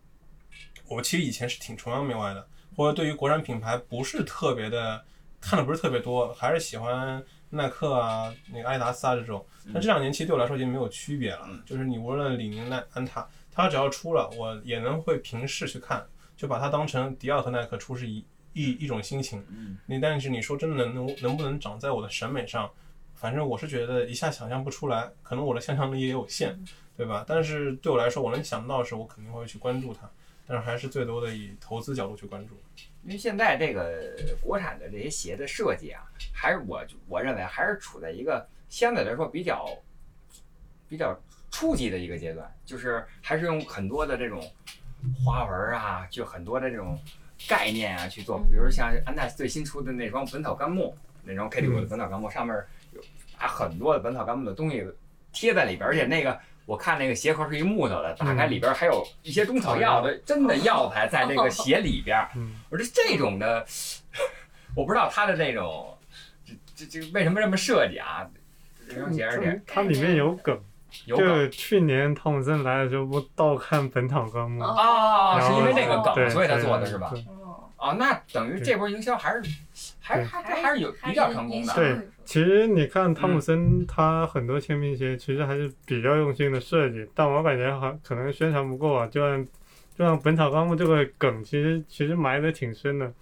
我其实以前是挺崇洋媚外的，或者对于国产品牌不是特别的看的不是特别多，还是喜欢耐克啊、那个阿迪达斯啊这种。但这两年其实对我来说已经没有区别了，就是你无论李宁、耐安踏，它只要出了，我也能会平视去看，就把它当成迪奥和耐克出是一一一种心情。嗯，你但是你说真的能能能不能长在我的审美上，反正我是觉得一下想象不出来，可能我的想象力也有限，对吧？但是对我来说，我能想到的是，我肯定会去关注它。但是还是最多的以投资角度去关注。因为现在这个国产的这些鞋的设计啊，还是我我认为还是处在一个相对来说比较比较初级的一个阶段，就是还是用很多的这种花纹啊，就很多的这种概念啊去做，比如像安踏最新出的那双《本草纲目》那双 K 六的《本草纲目》，上面有把很多的《本草纲目》的东西贴在里边，而且那个。我看那个鞋盒是一木头的，打开里边还有一些中草药的真的药材在这个鞋里边。嗯，我说这种的，我不知道它的那种，这这这为什么这么设计啊？这双鞋而且它里面有梗，有梗就去年汤姆森来的时候不倒看《本草纲目》啊，是因为那个梗，所以他做的是吧？对哦，啊，那等于这波营销还是还对还还还是有比较成功的。对其实你看汤姆嗯森他很多签名鞋，其实还是比较用心的设计，但我感觉好可能宣传不够啊。就像就像《本草纲目》这个梗，其实其实埋的挺深的。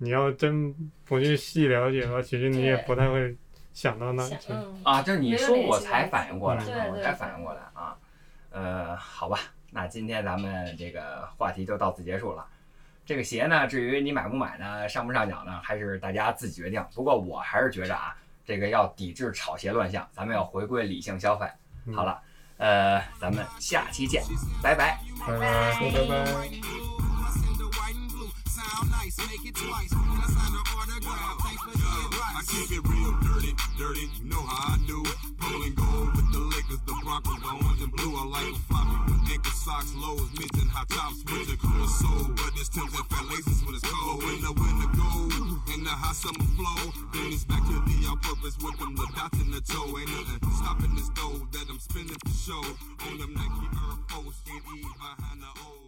你要真不去细了解的话，其实你也不太会想到那去。想嗯，啊，就是你说我才反应过来，对我才反应过来啊。呃，好吧，那今天咱们这个话题就到此结束了。这个鞋呢，至于你买不买呢，上不上脚呢，还是大家自己决定。不过我还是觉着啊，这个要抵制炒鞋乱象，咱们要回归理性消费。好了，呃，咱们下期见，拜拜。拜拜。拜拜。Sound nice, make it twice. And I sign the autograph. Thanks for the advice. I keep it real dirty, dirty, you know how I do. And gold with the Lakers, the Broncos, the orange and blue. I like a floppy with ankle socks, lows, mids and hot tops the clear soul. But it's Tim's and fat laces when it's cold. When the winter gold and the hot summer flow, then it's back to the on purpose with them the dots in the toe. Ain't nothing stopping this dough that I'm spinning for show. On them Nike Air Force, E behind the O.